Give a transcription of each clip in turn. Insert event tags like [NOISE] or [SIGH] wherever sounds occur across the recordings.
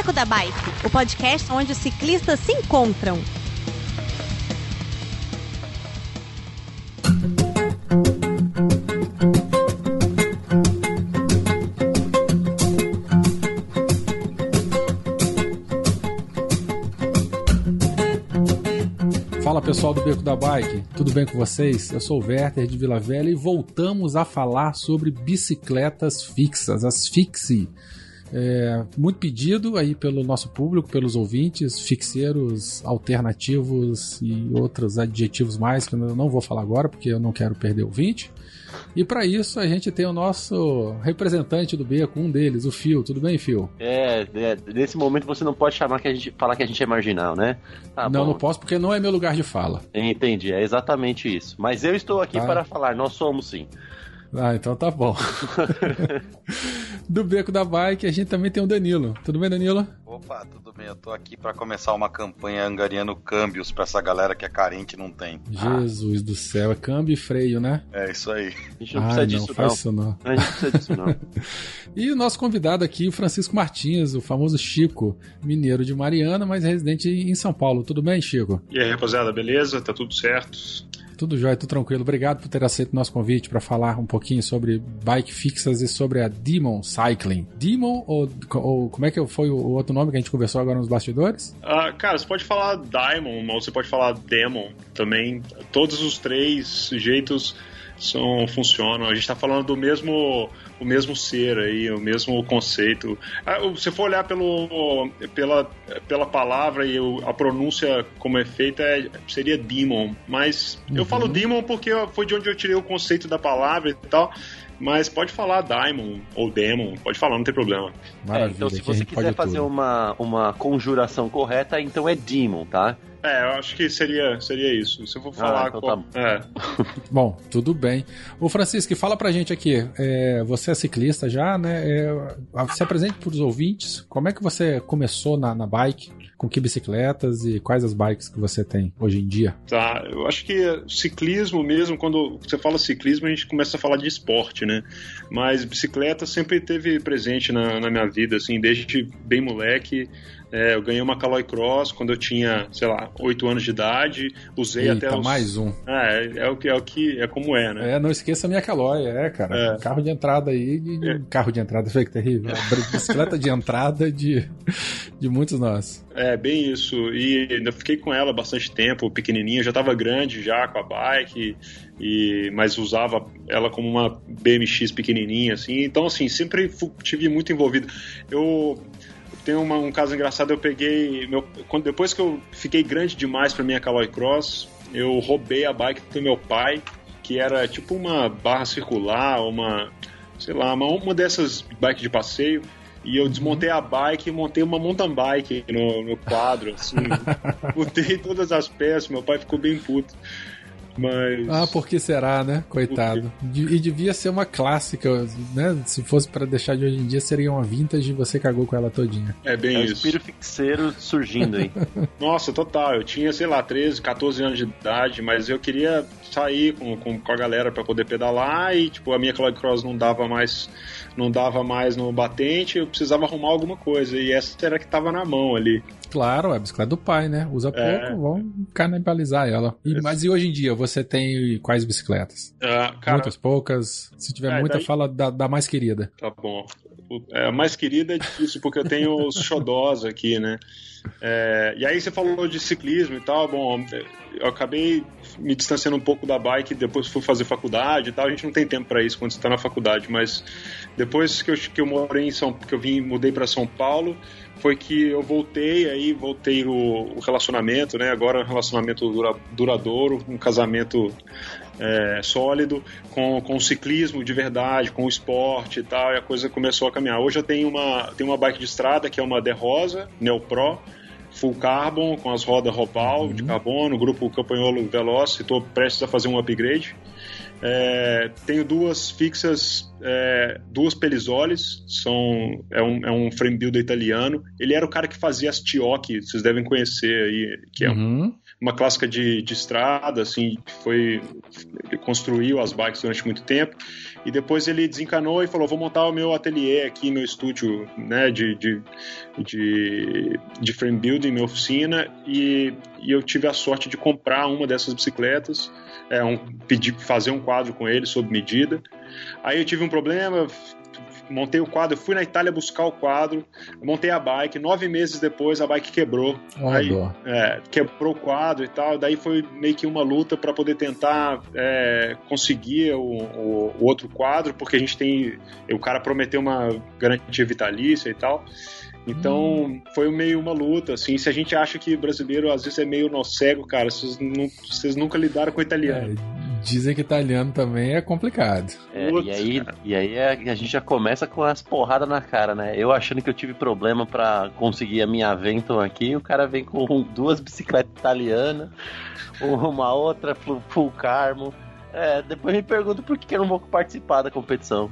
Beco da Bike, o podcast onde os ciclistas se encontram. Fala pessoal do Beco da Bike, tudo bem com vocês? Eu sou o Werther de Vila Velha e voltamos a falar sobre bicicletas fixas, as Fixie. É, muito pedido aí pelo nosso público, pelos ouvintes, fixeiros alternativos e outros adjetivos mais que eu não vou falar agora porque eu não quero perder ouvinte. E para isso a gente tem o nosso representante do Beco, um deles, o Fio. Tudo bem, Fio? É, é, nesse momento você não pode chamar que a gente falar que a gente é marginal, né? Tá não, bom. não posso porque não é meu lugar de fala. Entendi, é exatamente isso. Mas eu estou aqui tá. para falar, nós somos sim. Ah, então tá bom. [LAUGHS] do Beco da Bike, a gente também tem o Danilo. Tudo bem, Danilo? Opa, tudo bem. Eu tô aqui para começar uma campanha angariando câmbios para essa galera que é carente e não tem. Jesus ah. do céu, é câmbio e freio, né? É isso aí. A gente não Ai, precisa não, disso, faz não. isso não. A gente não precisa disso, não. [LAUGHS] e o nosso convidado aqui, o Francisco Martins, o famoso Chico, mineiro de Mariana, mas residente em São Paulo. Tudo bem, Chico? E aí, rapaziada, beleza? Tá tudo certo? Tudo jóia, tudo tranquilo. Obrigado por ter aceito o nosso convite para falar um pouquinho sobre bike fixas e sobre a Demon Cycling. Demon ou, ou como é que foi o outro nome que a gente conversou agora nos bastidores? Uh, cara, você pode falar Diamond ou você pode falar Demon também. Todos os três jeitos são, funcionam. A gente está falando do mesmo o mesmo ser aí, o mesmo conceito. Ah, se for olhar pelo, pela, pela palavra e a pronúncia como é feita, é, seria demon. Mas uhum. eu falo demon porque foi de onde eu tirei o conceito da palavra e tal. Mas pode falar Daimon ou Demon, pode falar, não tem problema. É, então, se você quiser fazer uma, uma conjuração correta, então é Demon, tá? É, eu acho que seria, seria isso. Se eu for ah, falar. Ah, então tá... é. [LAUGHS] Bom, tudo bem. Ô, Francisco, fala pra gente aqui. É, você é ciclista já, né? É, se apresente pros ouvintes. Como é que você começou na, na bike? Com que bicicletas e quais as bikes que você tem hoje em dia? Tá, eu acho que ciclismo mesmo, quando você fala ciclismo, a gente começa a falar de esporte, né? Mas bicicleta sempre teve presente na, na minha vida, assim, desde bem moleque. É, eu ganhei uma Caloi Cross quando eu tinha, sei lá, 8 anos de idade. Usei Eita, até os... mais um. É, é o que é o que é como é, né? É, não esqueça a minha Caloi, é, cara. É. Carro de entrada aí, de, é. carro de entrada, [LAUGHS] foi que terrível. Bicicleta de entrada de, de muitos nós. É, bem isso. E ainda fiquei com ela bastante tempo, pequenininha, já estava grande já com a bike, e mas usava ela como uma BMX pequenininha assim. Então assim, sempre tive muito envolvido. Eu tem uma, um caso engraçado, eu peguei. Meu, quando, depois que eu fiquei grande demais para minha Caloi Cross, eu roubei a bike do meu pai, que era tipo uma barra circular, uma. sei lá, uma, uma dessas bikes de passeio. E eu desmontei a bike e montei uma mountain bike no, no quadro, assim. [LAUGHS] Botei todas as peças, meu pai ficou bem puto. Mas. Ah, por que será, né? Coitado. E devia ser uma clássica, né? Se fosse para deixar de hoje em dia, seria uma vintage e você cagou com ela todinha. É bem é isso. o espírito fixeiro surgindo aí. [LAUGHS] Nossa, total. Eu tinha, sei lá, 13, 14 anos de idade, mas eu queria sair com, com, com a galera para poder pedalar e, tipo, a minha Cloud Cross não dava mais não dava mais no batente, eu precisava arrumar alguma coisa. E essa era que tava na mão ali. Claro, é a bicicleta do pai, né? Usa é. pouco, vão canibalizar ela. E, mas e hoje em dia, você tem quais bicicletas? Uh, cara, Muitas, poucas? Se tiver é, muita, daí... fala da, da, mais querida. Tá bom. É, a mais querida é difícil, porque eu tenho os xodós aqui, né? É, e aí você falou de ciclismo e tal, bom, eu acabei me distanciando um pouco da bike, depois fui fazer faculdade e tal, a gente não tem tempo para isso quando você está na faculdade, mas depois que eu, que eu morei em São que eu vim, mudei para São Paulo, foi que eu voltei, aí voltei o, o relacionamento, né? Agora um relacionamento dura, duradouro, um casamento é, sólido, com, com o ciclismo de verdade, com o esporte e tal, e a coisa começou a caminhar. Hoje eu tenho uma, tenho uma bike de estrada que é uma The Rosa, Neo Pro, full carbon, com as rodas Robal uhum. de carbono, grupo Campanholo Veloz, estou prestes a fazer um upgrade. É, tenho duas fixas, é, duas Pelisoles, são, é, um, é um frame builder italiano. Ele era o cara que fazia as Tioki, vocês devem conhecer aí, que é uhum. um, uma clássica de, de estrada, assim, foi ele construiu as bikes durante muito tempo e depois ele desencanou e falou vou montar o meu ateliê aqui, meu estúdio, né, de, de, de, de frame building, minha oficina e, e eu tive a sorte de comprar uma dessas bicicletas, é, um, pedir fazer um quadro com ele sob medida. Aí eu tive um problema, montei o quadro, fui na Itália buscar o quadro, montei a bike, nove meses depois a bike quebrou. aí, é, quebrou o quadro e tal, daí foi meio que uma luta para poder tentar é, conseguir o, o, o, outro quadro, porque a gente tem. O cara prometeu uma garantia vitalícia e tal. Então, hum. foi meio uma luta, assim. Se a gente acha que brasileiro às vezes é meio nó cego, cara, vocês, não, vocês nunca lidaram com italiano. É, Dizem que italiano também é complicado. É, e aí, e aí a, a, gente já começa com as porradas na cara, né? Eu achando que eu tive problema para conseguir a minha Aventon aqui, o cara vem com duas bicicletas italianas, uma outra full carmo. É, depois me pergunto por que eu não vou participar da competição.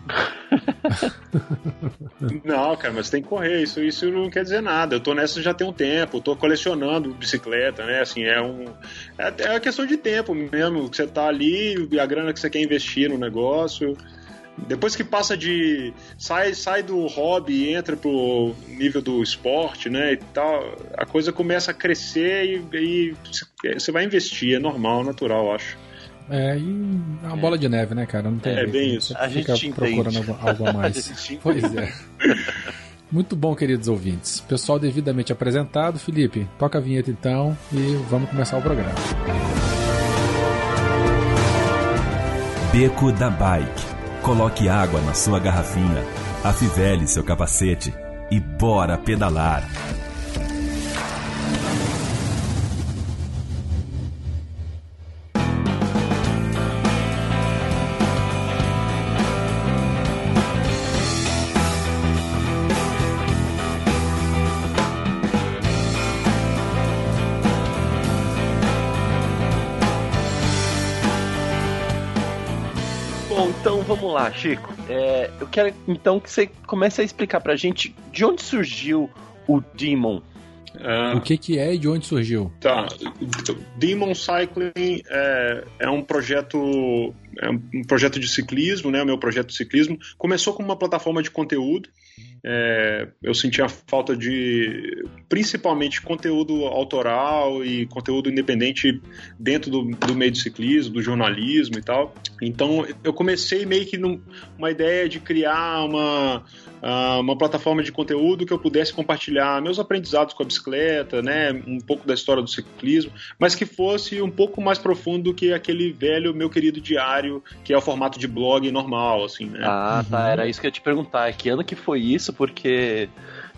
[LAUGHS] não, cara, mas tem que correr, isso, isso não quer dizer nada. Eu tô nessa já tem um tempo, tô colecionando bicicleta, né? Assim, é um. É, é uma questão de tempo mesmo, que você tá ali, a grana que você quer investir no negócio. Depois que passa de. sai, sai do hobby e entra pro nível do esporte, né? E tal, a coisa começa a crescer e, e você vai investir, é normal, natural, acho. É, e é uma bola de neve, né, cara? Não tem é jeito, bem isso. A gente fica procurando algo, algo a [LAUGHS] mais. a pois é. [LAUGHS] Muito bom, queridos ouvintes. Pessoal devidamente apresentado. Felipe, toca a vinheta então e vamos começar o programa. Beco da Bike. Coloque água na sua garrafinha, afivele seu capacete e bora pedalar. Vamos lá, Chico. É, eu quero então que você comece a explicar pra gente de onde surgiu o Demon. Uh, o que, que é e de onde surgiu? Tá. Demon Cycling é, é um projeto é um projeto de ciclismo, né? O meu projeto de ciclismo começou como uma plataforma de conteúdo é, eu sentia falta de, principalmente, conteúdo autoral e conteúdo independente dentro do, do meio do ciclismo, do jornalismo e tal. Então, eu comecei meio que numa ideia de criar uma, uma plataforma de conteúdo que eu pudesse compartilhar meus aprendizados com a bicicleta, né, um pouco da história do ciclismo, mas que fosse um pouco mais profundo do que aquele velho meu querido diário, que é o formato de blog normal, assim, né? Ah, tá, era isso que eu ia te perguntar. Que ano que foi isso? Porque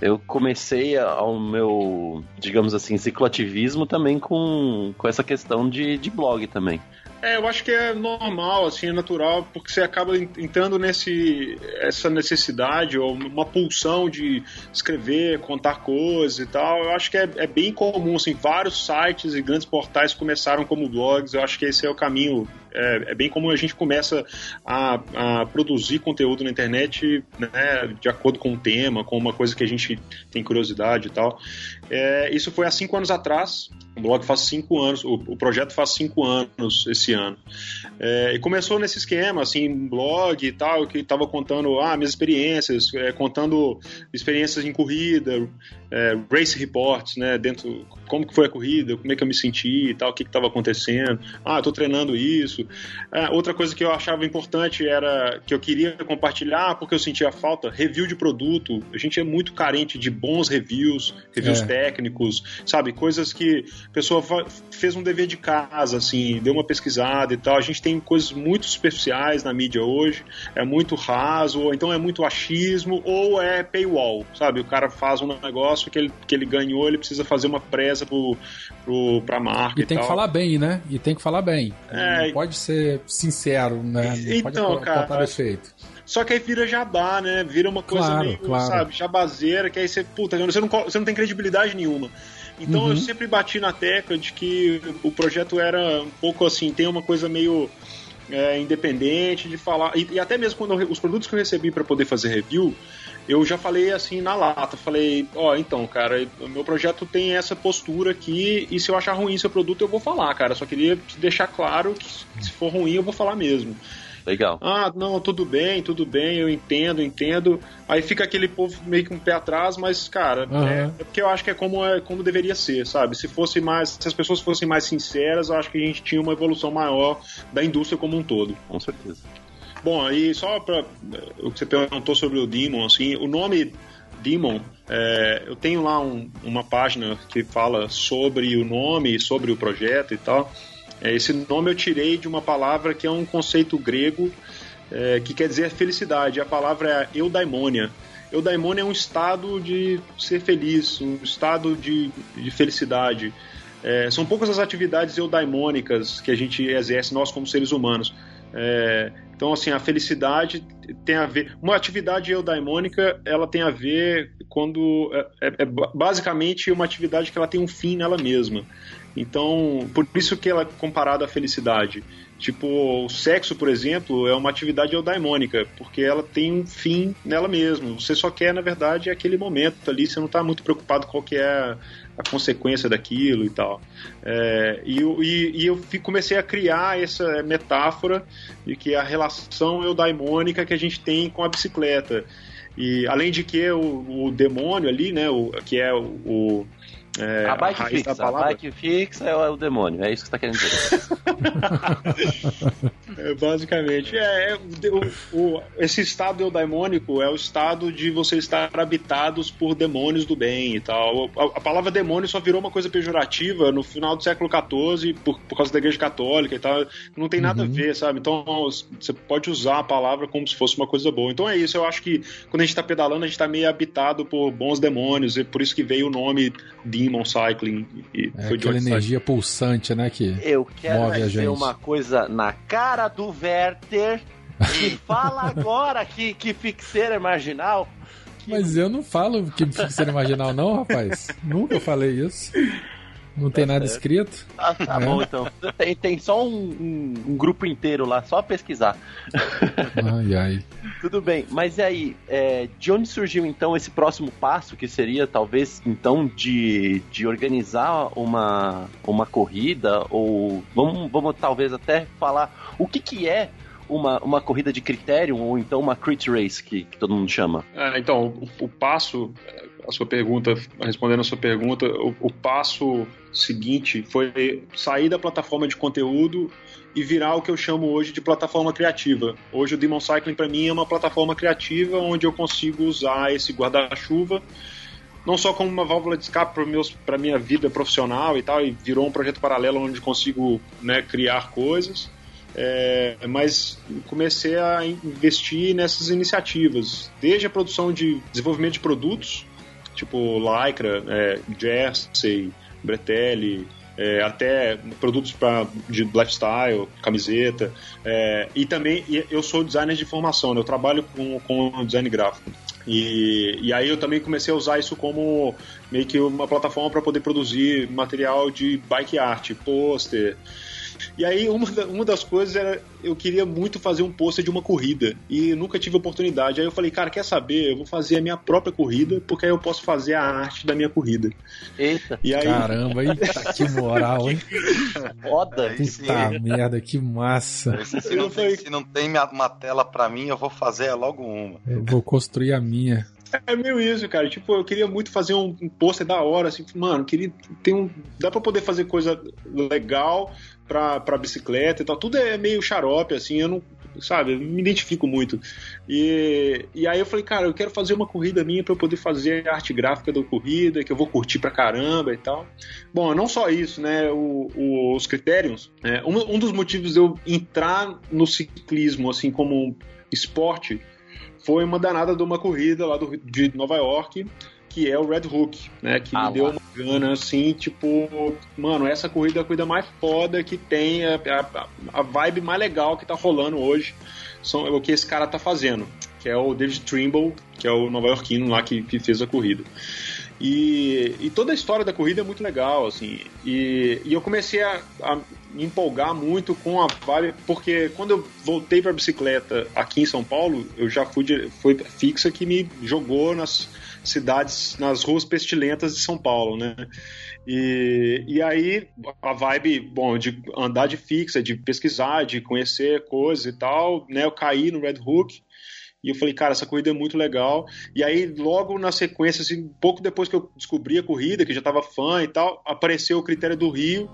eu comecei ao meu, digamos assim, cicloativismo também com, com essa questão de, de blog também. É, eu acho que é normal, assim, é natural, porque você acaba entrando nesse essa necessidade ou uma pulsão de escrever, contar coisas e tal. Eu acho que é, é bem comum, assim, vários sites e grandes portais começaram como blogs. Eu acho que esse é o caminho é, é, bem como a gente começa a, a, produzir conteúdo na internet né, de acordo com o tema, com uma coisa que a gente tem curiosidade e tal. É, isso foi há cinco anos atrás. O blog faz cinco anos, o, o projeto faz cinco anos esse ano. É, e começou nesse esquema, assim, blog e tal, que estava contando ah, minhas experiências, é, contando experiências em corrida, é, race reports, né, dentro, como que foi a corrida, como é que eu me senti e tal, o que estava acontecendo. Ah, estou treinando isso. É, outra coisa que eu achava importante era que eu queria compartilhar, porque eu sentia falta, review de produto. A gente é muito carente de bons reviews, reviews é. técnicos, sabe, coisas que a pessoa fez um dever de casa, assim, deu uma pesquisada e tal. A gente tem coisas muito superficiais na mídia hoje, é muito raso, ou então é muito achismo, ou é paywall, sabe? O cara faz um negócio que ele, que ele ganhou, ele precisa fazer uma presa pro, pro, pra marca. E, e tem tal. que falar bem, né? E tem que falar bem. É, não pode ser sincero, né? Não então, pode cara. Defeito. Só que aí vira jabá, né? Vira uma coisa claro, meio, claro. sabe, jabazeira, que aí você, puta, você não, você não tem credibilidade nenhuma. Então uhum. eu sempre bati na tecla de que o projeto era um pouco assim, tem uma coisa meio é, independente de falar. E, e até mesmo quando eu, os produtos que eu recebi para poder fazer review, eu já falei assim na lata, falei, ó, oh, então, cara, o meu projeto tem essa postura aqui e se eu achar ruim seu produto eu vou falar, cara. Só queria deixar claro que se for ruim eu vou falar mesmo. Legal. Ah, não, tudo bem, tudo bem, eu entendo, entendo. Aí fica aquele povo meio que um pé atrás, mas, cara, uhum. é, é, porque eu acho que é como, é como deveria ser, sabe? Se fosse mais, se as pessoas fossem mais sinceras, eu acho que a gente tinha uma evolução maior da indústria como um todo. Com certeza. Bom, aí só para o que você perguntou sobre o Demon, assim, o nome Demon, é, eu tenho lá um, uma página que fala sobre o nome, sobre o projeto e tal. É, esse nome eu tirei de uma palavra que é um conceito grego é, que quer dizer felicidade. A palavra é eudaimonia. Eudaimonia é um estado de ser feliz, um estado de, de felicidade. São poucas as atividades eudaimônicas que a gente exerce, nós como seres humanos. É, então, assim, a felicidade tem a ver. Uma atividade eudaimônica, ela tem a ver quando. É, é, é basicamente uma atividade que ela tem um fim nela mesma. Então, por isso que ela é comparada à felicidade. Tipo, o sexo, por exemplo, é uma atividade eudaimônica, porque ela tem um fim nela mesma. Você só quer, na verdade, aquele momento ali, você não está muito preocupado com qual que é a consequência daquilo e tal. É, e, e, e, eu comecei a criar essa metáfora de que a relação eudaimônica que a gente tem com a bicicleta. E além de que o, o demônio ali, né, o, que é o é, a bike a fixa, a bike fixa é o, demônio, é isso que você tá querendo dizer. [LAUGHS] é, basicamente, é, é o, o, esse estado eudaimônico é o estado de você estar habitados por demônios do bem e tal. A, a palavra demônio só virou uma coisa pejorativa no final do século XIV por, por causa da igreja católica e tal. Não tem nada uhum. a ver, sabe? Então você pode usar a palavra como se fosse uma coisa boa. Então é isso, eu acho que quando a gente tá pedalando, a gente tá meio habitado por bons demônios, e por isso que veio o nome de Demon Cycling. E é foi aquela energia Cycling. pulsante, né? Que Eu quero move a gente. uma coisa na cara do Werther e [LAUGHS] fala agora que, que fixeira é marginal. Mas eu não falo que fixeira é marginal, não, rapaz. Nunca falei isso. Não tem nada escrito? Ah, tá é. bom, então. Tem, tem só um, um, um, grupo inteiro lá, só pesquisar. Ai, ai. [LAUGHS] Tudo bem, mas e aí, é, de onde surgiu então esse próximo passo, que seria talvez então de, de organizar uma, uma corrida, ou vamos, vamos talvez até falar o que, que é uma, uma corrida de critério ou então uma crit race que, que todo mundo chama? É, então, o, o, passo, a sua pergunta, respondendo a sua pergunta, o, o passo seguinte foi sair da plataforma de conteúdo e virar o que eu chamo hoje de plataforma criativa. Hoje o Demon Cycling para mim é uma plataforma criativa onde eu consigo usar esse guarda-chuva não só como uma válvula de escape para minha vida profissional e tal, e virou um projeto paralelo onde consigo né, criar coisas, é, mas comecei a investir nessas iniciativas, desde a produção de desenvolvimento de produtos, tipo Lycra, é, Jersey, Bretelli, é, até produtos pra, de lifestyle, camiseta. É, e também eu sou designer de formação, né? eu trabalho com, com design gráfico. E, e aí eu também comecei a usar isso como meio que uma plataforma para poder produzir material de bike art, pôster. E aí, uma, uma das coisas era eu queria muito fazer um pôster de uma corrida e nunca tive oportunidade. Aí eu falei, cara, quer saber? Eu vou fazer a minha própria corrida porque aí eu posso fazer a arte da minha corrida. Eita. E aí... Caramba, eita, [LAUGHS] que moral, hein? Foda. Puta merda, que massa. Se não, tem, se não tem uma tela pra mim, eu vou fazer logo uma. Eu vou construir a minha. É meio isso, cara. Tipo, eu queria muito fazer um, um pôster da hora, assim, mano, queria ter um. Dá pra poder fazer coisa legal, pra, pra bicicleta e tal. Tudo é meio xarope, assim, eu não. Sabe, eu me identifico muito. E, e aí eu falei, cara, eu quero fazer uma corrida minha para eu poder fazer a arte gráfica da corrida, que eu vou curtir pra caramba e tal. Bom, não só isso, né? O, o, os critérios. É, um, um dos motivos de eu entrar no ciclismo, assim, como esporte, foi uma danada de uma corrida lá do, de Nova York que é o Red Hook, né? Que ah, me deu uma gana assim, tipo, mano, essa corrida é a corrida mais foda que tem, a, a, a vibe mais legal que tá rolando hoje são é o que esse cara tá fazendo, que é o David Trimble, que é o nova-iorquino lá que, que fez a corrida. E, e toda a história da corrida é muito legal, assim. E, e eu comecei a, a me empolgar muito com a vibe, porque quando eu voltei para bicicleta aqui em São Paulo, eu já fui foi fixa que me jogou nas cidades, nas ruas pestilentas de São Paulo, né? E, e aí a vibe, bom, de andar de fixa, de pesquisar, de conhecer coisas e tal, né? Eu caí no Red Hook e eu falei, cara, essa corrida é muito legal. E aí, logo na sequência, assim, pouco depois que eu descobri a corrida, que já tava fã e tal, apareceu o critério do Rio,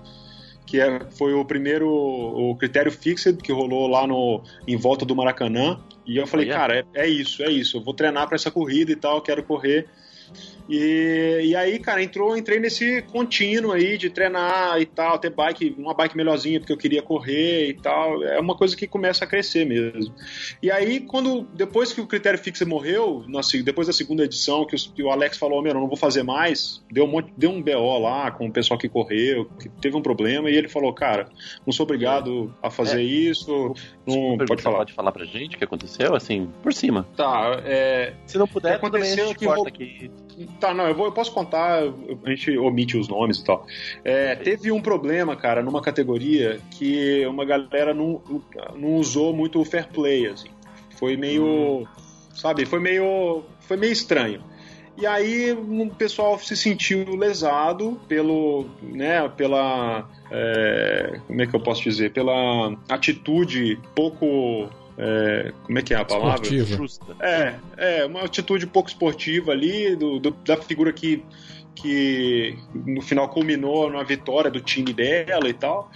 que é, foi o primeiro o critério fixed que rolou lá no em volta do Maracanã. E eu falei, cara, é, é isso, é isso. Eu vou treinar para essa corrida e tal, quero correr. E, e aí, cara, entrou, entrei nesse contínuo aí de treinar e tal, ter bike, uma bike melhorzinha porque eu queria correr e tal. É uma coisa que começa a crescer mesmo. E aí, quando depois que o critério fixo morreu, depois da segunda edição, que, que o Alex falou, meu, não vou fazer mais, deu um, monte, deu um BO lá com o pessoal que correu, que teve um problema, e ele falou, cara, não sou obrigado a fazer é. isso. Não, pode falar. Pode falar pra gente o que aconteceu, assim, por cima. Tá, é. Se não puder, aconteceu que, que Tá, não, eu, vou, eu posso contar, a gente omite os nomes e tal. É, teve um problema, cara, numa categoria que uma galera não, não usou muito o fair play, assim. Foi meio. Hum. Sabe, foi meio. Foi meio estranho. E aí o pessoal se sentiu lesado pelo, né, pela, é, como é que eu posso dizer, pela atitude pouco é, como é que é a palavra? Esportiva. Justa. É, é, uma atitude pouco esportiva ali, do, do, da figura que, que no final culminou na vitória do time dela e tal.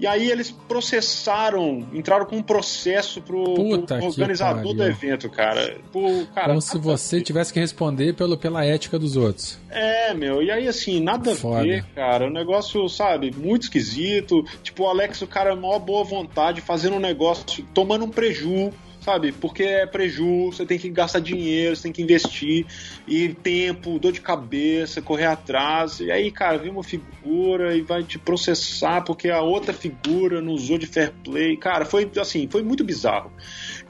E aí eles processaram, entraram com um processo pro, pro organizador do evento, cara. Pro, cara Como se você tivesse que responder pelo, pela ética dos outros. É, meu, e aí assim, nada Foda. a ver, cara. O negócio, sabe, muito esquisito. Tipo, o Alex, o cara, maior boa vontade, fazendo um negócio, tomando um preju sabe? Porque é preju, você tem que gastar dinheiro, você tem que investir, e tempo, dor de cabeça, correr atrás. E aí, cara, vem uma figura e vai te processar porque a outra figura não usou de fair play. Cara, foi assim, foi muito bizarro.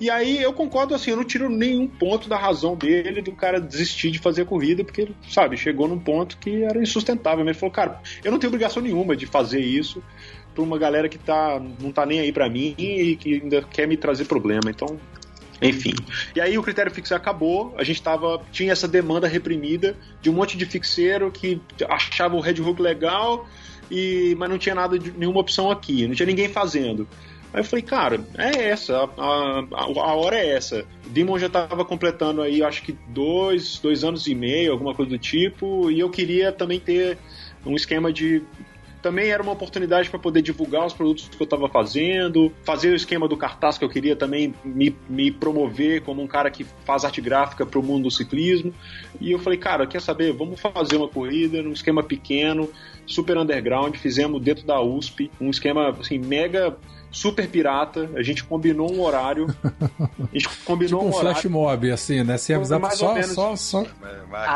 E aí eu concordo assim, eu não tiro nenhum ponto da razão dele do cara desistir de fazer a corrida, porque, sabe, chegou num ponto que era insustentável. Ele falou, cara, eu não tenho obrigação nenhuma de fazer isso pra uma galera que tá, não tá nem aí para mim e que ainda quer me trazer problema. Então, enfim. E aí o critério fixo acabou, a gente tava, tinha essa demanda reprimida de um monte de fixeiro que achava o Red Hook legal, e, mas não tinha nada de nenhuma opção aqui, não tinha ninguém fazendo. Aí eu falei, cara, é essa, a, a, a hora é essa. Demon já estava completando aí, acho que dois, dois anos e meio, alguma coisa do tipo, e eu queria também ter um esquema de também era uma oportunidade para poder divulgar os produtos que eu estava fazendo, fazer o esquema do cartaz que eu queria também me, me promover como um cara que faz arte gráfica para o mundo do ciclismo. E eu falei, cara, quer saber? Vamos fazer uma corrida num esquema pequeno, super underground. Fizemos dentro da USP um esquema assim mega super pirata. A gente combinou um horário. A gente combinou tipo um, um flash mob, assim, né? Sem avisar mais só, só, só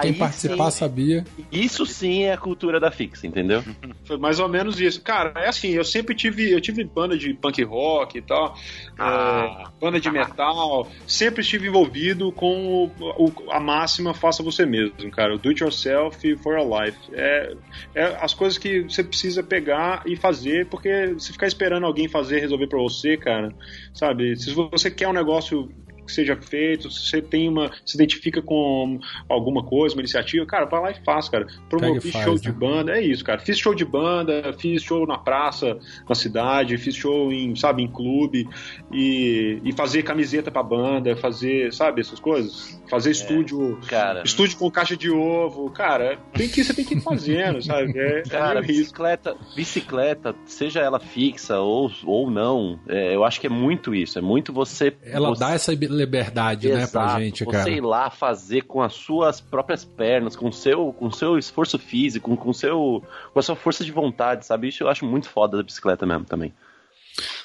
quem Aí participar sim, sabia. Isso sim é a cultura da fixa, entendeu? [LAUGHS] Foi mais ou menos isso. Cara, é assim, eu sempre tive, eu tive banda de punk rock e tal, ah. é, banda de metal, sempre estive envolvido com o, o, a máxima faça você mesmo, cara. Do it yourself for a life. É, é as coisas que você precisa pegar e fazer, porque se ficar esperando alguém fazer resolver para você, cara, sabe? Se você quer um negócio que seja feito, se você tem uma. se identifica com alguma coisa, uma iniciativa, cara, vai lá e faz, cara. Promovi faz, show né? de banda, é isso, cara. Fiz show de banda, fiz show na praça, na cidade, fiz show em, sabe, em clube, e, e fazer camiseta pra banda, fazer, sabe, essas coisas. Fazer é, estúdio. Cara. Estúdio com caixa de ovo, cara, tem que, você tem que ir fazendo, [LAUGHS] sabe? É, é cara, é bicicleta, bicicleta, seja ela fixa ou, ou não, é, eu acho que é muito isso. É muito você. Ela você... dá essa liberdade, Exato. né, pra gente, cara. Você ir lá fazer com as suas próprias pernas, com seu, com seu esforço físico, com seu, com a sua força de vontade, sabe? Isso eu acho muito foda da bicicleta mesmo também.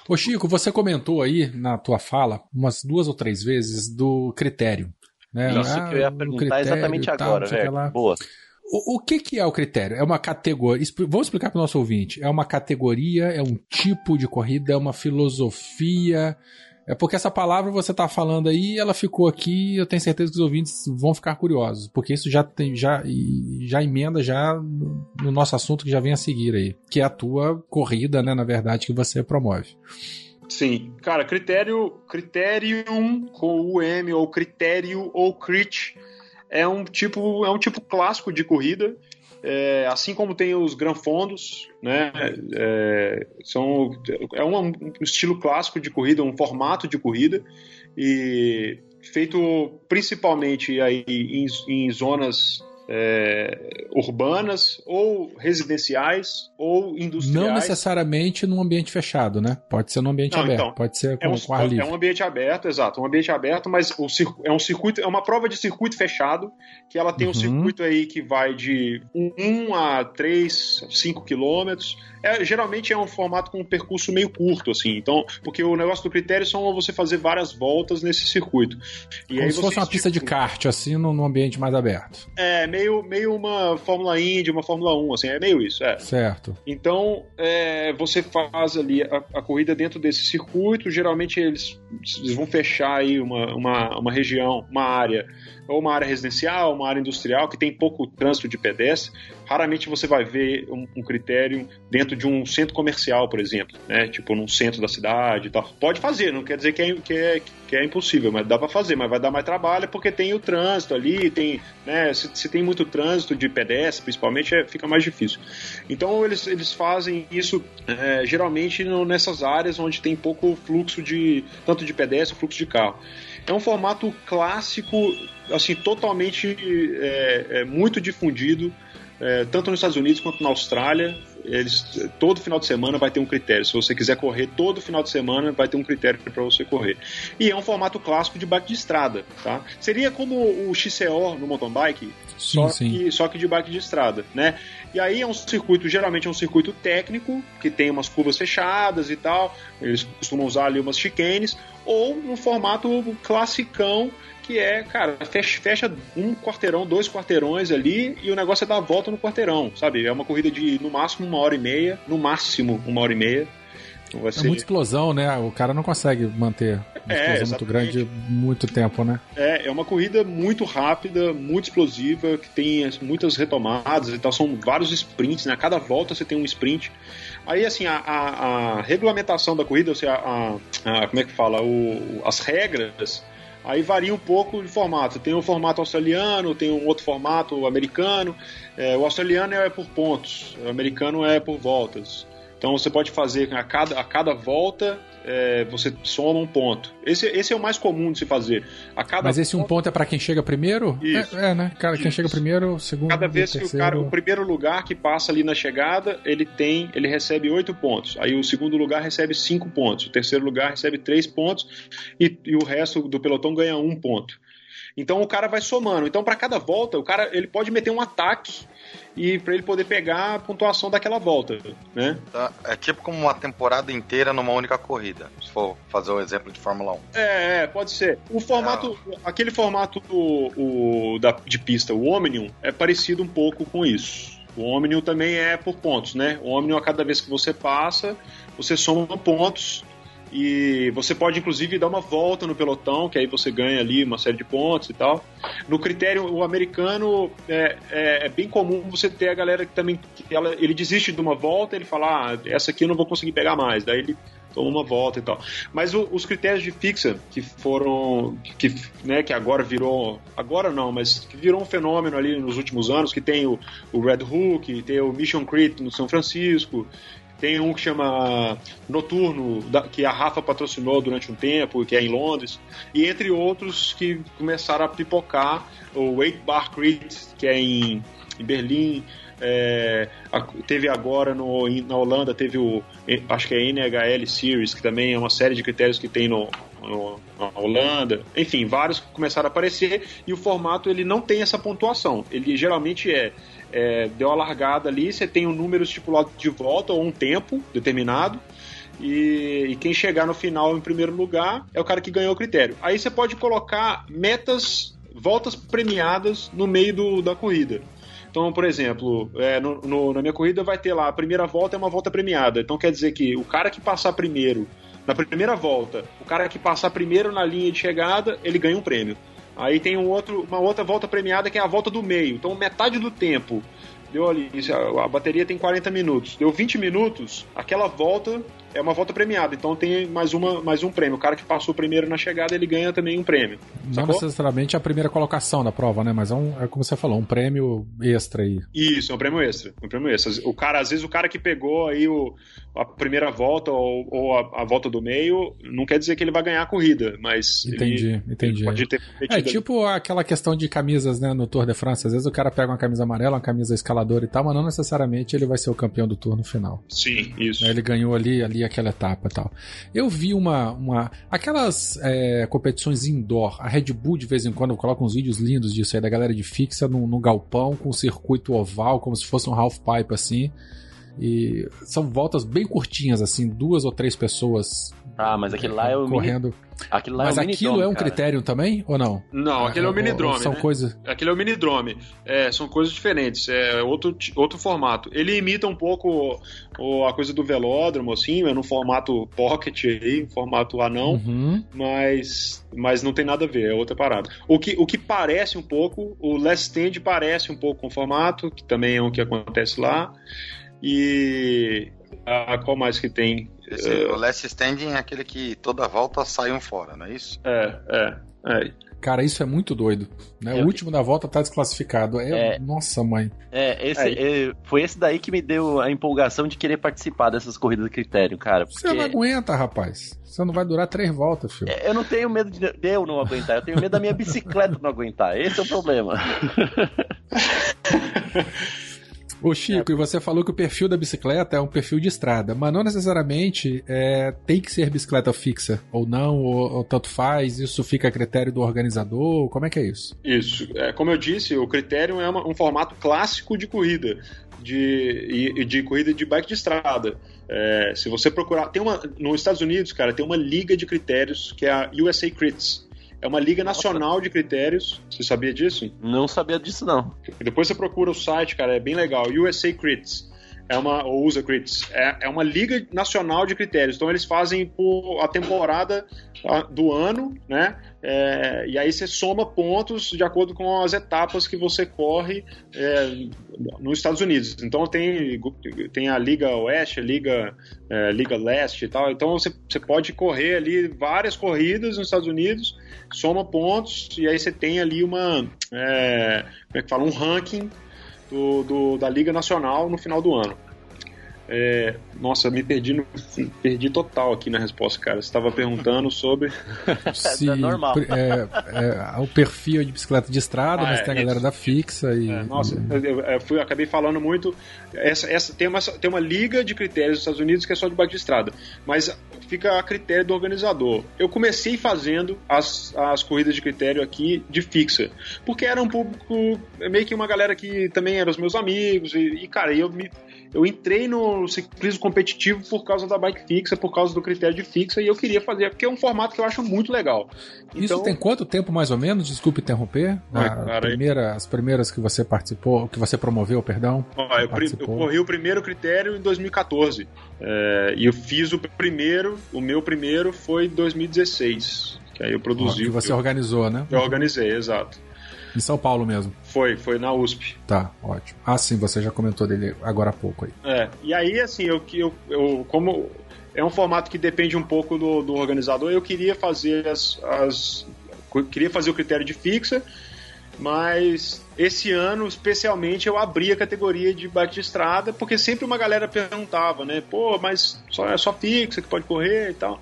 Ô Chico, você comentou aí na tua fala umas duas ou três vezes do critério. Né? Isso ah, que eu ia perguntar exatamente agora, velho. Boa. O, o, que, que é o critério? É uma categoria. Vamos explicar para o nosso ouvinte. É uma categoria, é um tipo de corrida, é uma filosofia, É porque essa palavra você tá falando aí, ela ficou aqui, eu tenho certeza que os ouvintes vão ficar curiosos, porque isso já tem já já emenda já no, no nosso assunto que já vem a seguir aí, que é a tua corrida, né, na verdade, que você promove. Sim, cara, critério, criterium com o M ou critério ou crit é um tipo é um tipo clássico de corrida é, assim como tem os granfondos, né? É, são, é um, estilo clássico de corrida, um formato de corrida e feito principalmente aí em, em zonas é, urbanas ou residenciais ou industriais. Não necessariamente num ambiente fechado, né? Pode ser num ambiente Não, aberto, então, pode ser com, é um, com ar livre. É um ambiente aberto, exato, um ambiente aberto, mas o é um circuito, é uma prova de circuito fechado, que ela tem uhum. um circuito aí que vai de 1 a 3, 5 quilômetros, é, geralmente é um formato com um percurso meio curto, assim. Então, porque o negócio do critério são você fazer várias voltas nesse circuito. E Como se fosse uma pista de kart, assim, num ambiente mais aberto. É, meio, meio uma Fórmula Indy, uma Fórmula 1, assim, é meio isso, é. Certo. Então, é, você faz ali a, a, corrida dentro desse circuito, geralmente eles, eles vão fechar aí uma, uma, uma região, uma área ou uma área residencial, uma área industrial que tem pouco trânsito de pedestre, raramente você vai ver um, um, critério dentro de um centro comercial, por exemplo, né? Tipo num centro da cidade e tal. Pode fazer, não quer dizer que é, que é, que é impossível, mas dá para fazer, mas vai dar mais trabalho porque tem o trânsito ali, tem, né? Se, se tem muito trânsito de pedestre, principalmente, é, fica mais difícil. Então eles, eles fazem isso é, geralmente no, nessas áreas onde tem pouco fluxo de tanto de pedestre, fluxo de carro. É um formato clássico, assim, totalmente é, é, muito difundido, é, tanto nos Estados Unidos quanto na Austrália. Eles, todo final de semana vai ter um critério. Se você quiser correr todo final de semana, vai ter um critério para você correr. E é um formato clássico de bike de estrada. Tá? Seria como o XCO no mountain bike, sim, só, sim. Que, só que de bike de estrada. Né? E aí é um circuito, geralmente é um circuito técnico, que tem umas curvas fechadas e tal. Eles costumam usar ali umas chicanes, ou no formato classicão, que é, cara, fecha, fecha, um quarteirão, dois quarteirões ali e o negócio é dar a volta no quarteirão, sabe? É uma corrida de no máximo uma hora e meia, no máximo uma hora e meia. Então vai é muita explosão, né? O cara não consegue manter uma é, explosão muito grande muito tempo, né? É, é uma corrida muito rápida, muito explosiva, que tem muitas retomadas e tal. São vários sprints, né? A cada volta você tem um sprint. Aí, assim, a, a, a regulamentação da corrida, ou seja, a, a, como é que fala? O, as regras aí varia um pouco de formato. Tem um formato australiano, tem um outro formato americano. É, o australiano é por pontos, o americano é por voltas. Então você pode fazer a cada, a cada volta é, você soma um ponto. Esse, esse é o mais comum de se fazer. A cada Mas esse um ponto é para quem chega primeiro? Isso. É, é né? Cara, Isso. quem chega primeiro, segundo. Cada vez que o cara, o primeiro lugar que passa ali na chegada, ele tem, ele recebe oito pontos. Aí o segundo lugar recebe cinco pontos. O terceiro lugar recebe três pontos e, e o resto do pelotão ganha um ponto. Então o cara vai somando. Então para cada volta, o cara ele pode meter um ataque e para ele poder pegar a pontuação daquela volta, né? Tá. É tipo como uma temporada inteira numa única corrida, se for fazer o exemplo de Fórmula 1. É, é pode ser. O formato, é. aquele formato do, o, da, de pista, o Omnium, é parecido um pouco com isso. O Omnium também é por pontos, né? O Omnium, a cada vez que você passa, você soma pontos e você pode, inclusive, dar uma volta no pelotão, que aí você ganha ali uma série de pontos e tal. No critério, o americano é, é, é bem comum você ter a galera que também. Que ela, ele desiste de uma volta, ele fala, ah, essa aqui eu não vou conseguir pegar mais. Daí ele toma uma volta e tal. Mas o, os critérios de fixa que foram que, né, que agora virou, agora não, mas que virou um fenômeno ali nos últimos anos, que tem o, o Red Hook, tem o Mission Crit no São Francisco, tem um que chama Noturno, que a Rafa patrocinou durante um tempo, que é em Londres. E entre outros que começaram a pipocar, o Eight Bar Crit, que é em, em Berlim. É, teve agora no, na Holanda, teve o, acho que é NHL Series, que também é uma série de critérios que tem no, na Holanda. Enfim, vários começaram a aparecer e o formato ele não tem essa pontuação. Ele geralmente é é, deu a largada ali, você tem um número estipulado de volta ou um tempo determinado. E, e, quem chegar no final em primeiro lugar é o cara que ganhou o critério. Aí você pode colocar metas, voltas premiadas no meio do, da corrida. Então, por exemplo, é, no, no, na minha corrida vai ter lá a primeira volta é uma volta premiada. Então quer dizer que o cara que passar primeiro na primeira volta, o cara que passar primeiro na linha de chegada, ele ganha um prêmio. Aí tem um outro, uma outra volta premiada que é a volta do meio. Então, metade do tempo deu ali, a bateria tem 40 minutos, deu 20 minutos, aquela volta é uma volta premiada, então tem mais, uma, mais um prêmio. O cara que passou primeiro na chegada, ele ganha também um prêmio. Não sacou? necessariamente a primeira colocação da prova, né? Mas é, um, é como você falou, um prêmio extra aí. Isso, é um prêmio extra. Um prêmio extra. O cara, às vezes, o cara que pegou aí o, a primeira volta ou, ou a, a, volta do meio, não quer dizer que ele vai ganhar a corrida, mas. Entendi, ele, entendi. Ele é tipo aquela questão de camisas, né, no Tour de France. Às vezes o cara pega uma camisa amarela, uma camisa escaladora e tal, mas não necessariamente ele vai ser o campeão do Tour no final. Sim, isso. Ele ganhou ali, ali aquela etapa e tal. Eu vi uma. uma aquelas é, competições indoor, a Red Bull de vez em quando coloca uns vídeos lindos disso aí, da galera de fixa no galpão, com um circuito oval, como se fosse um half pipe assim. E são voltas bem curtinhas, assim, duas ou três pessoas. Ah, mas aquilo lá é o correndo. Mini... Aquilo lá mas é o aquilo é um cara. critério também ou não? Não, aquele é, é o mini drone. São né? coisas. Aquele é o mini drone. É, são coisas diferentes. É outro, outro formato. Ele imita um pouco o, a coisa do velódromo, assim, é no formato pocket aí, formato anão, uhum. mas, mas não tem nada a ver, é outra parada. O que, o que parece um pouco, o Last Stand parece um pouco com o formato, que também é o que acontece lá. E a, qual mais que tem? Esse, uh, o last standing é aquele que toda volta sai um fora, não é isso? É, é, é. Cara, isso é muito doido. Né? O último da volta tá desclassificado. É, é nossa, mãe. É, esse, é. foi esse daí que me deu a empolgação de querer participar dessas corridas de critério, cara. Porque... Você não aguenta, rapaz. Você não vai durar três voltas, filho. É, eu não tenho medo de eu não aguentar, eu tenho medo da minha bicicleta não aguentar. Esse é o problema. [LAUGHS] Ô Chico, é. e você falou que o perfil da bicicleta é um perfil de estrada, mas não necessariamente é, tem que ser bicicleta fixa, ou não, ou, ou, tanto faz, isso fica a critério do organizador, como é que é isso? Isso, é, como eu disse, o critério é uma, um formato clássico de corrida, de, de corrida de bike de estrada. É, se você procurar, tem uma, nos Estados Unidos, cara, tem uma liga de critérios que é a USA Crits, é uma liga nacional Nossa. de critérios. Você sabia disso? Não sabia disso, não. Depois você procura o site, cara, é bem legal. USA Crits. É uma, ou USA Crits. É, é uma liga nacional de critérios. Então eles fazem por a temporada do ano, né? É, e aí você soma pontos de acordo com as etapas que você corre é, nos Estados Unidos. Então tem, tem a Liga Oeste, a Liga, é, Liga Leste e tal. Então você, você pode correr ali várias corridas nos Estados Unidos, soma pontos e aí você tem ali uma. É, como é que fala? Um ranking do, do, da Liga Nacional no final do ano. É, nossa, me perdi, no, perdi total aqui na resposta, cara. Você estava perguntando sobre. Se, [LAUGHS] é normal. É, é, o perfil de bicicleta de estrada, ah, mas tem a galera da fixa. E, é, nossa, eu, eu, fui, acabei falando muito. Essa, essa, tem, uma, tem uma liga de critérios nos Estados Unidos que é só de bike de estrada. Mas fica a critério do organizador. Eu comecei fazendo as, as corridas de critério aqui de fixa, porque era um público, meio que uma galera que também eram os meus amigos, e, e cara, eu me eu entrei no ciclismo competitivo por causa da bike fixa, por causa do critério de fixa, e eu queria fazer, porque é um formato que eu acho muito legal. Então, Isso tem quanto tempo mais ou menos? Desculpe interromper. Ai, primeira, as primeiras que você participou, que você promoveu, perdão. Ó, eu, eu, corri o primeiro critério em 2014. É, e eu fiz o primeiro, o meu primeiro foi em 2016. Que aí eu produzi. Ó, que você eu, organizou, né? Eu organizei, exato. Em São Paulo mesmo? Foi, foi na USP. Tá, ótimo. Ah, sim, você já comentou dele agora há pouco aí. É, e aí, assim, eu, eu, eu como é um formato que depende um pouco do, do organizador, eu queria fazer as, as. Queria fazer o critério de fixa, mas esse ano, especialmente, eu abri a categoria de bike de estrada, porque sempre uma galera perguntava, né? Pô, mas só, é só fixa que pode correr e tal.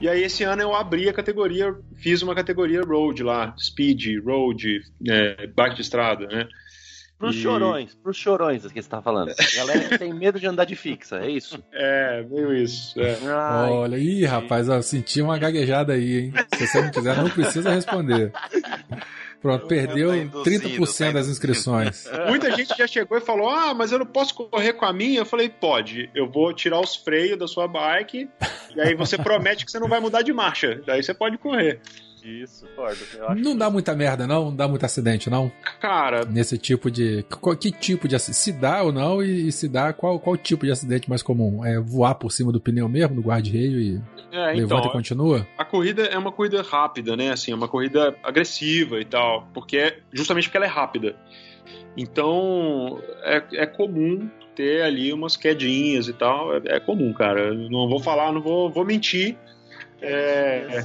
E aí esse ano eu abri a categoria, fiz uma categoria road lá, speed, road, é, bike de estrada, né? Pros e... chorões, pros chorões que você tá falando. Galera que tem medo de andar de fixa, é isso? [LAUGHS] É, meio isso. É. Olha, ih, rapaz, eu senti uma gaguejada aí, hein? Se você não quiser, não precisa responder. [LAUGHS] Pronto, perdeu 30% tá das inscrições. [LAUGHS] Muita gente já chegou e falou: Ah, mas eu não posso correr com a minha. Eu falei: Pode, eu vou tirar os freios da sua bike e aí você promete que você não vai mudar de marcha. Daí você pode correr. Isso, concordo. Acho Não dá muita merda, não? Não dá muito acidente, não? Cara, Nesse tipo de. qual- Que tipo de acidente? Se dá ou não, e, e se dá, qual, qual tipo de acidente mais comum? É voar por cima do pneu mesmo, do guarda-reio e é, levanta então, e continua? a corrida é uma corrida rápida, né? Assim, é uma corrida agressiva e tal, porque é justamente porque ela é rápida. Então, é, é comum ter ali umas quedinhas e tal, é, é comum, cara. Não vou falar, não vou, vou mentir. É...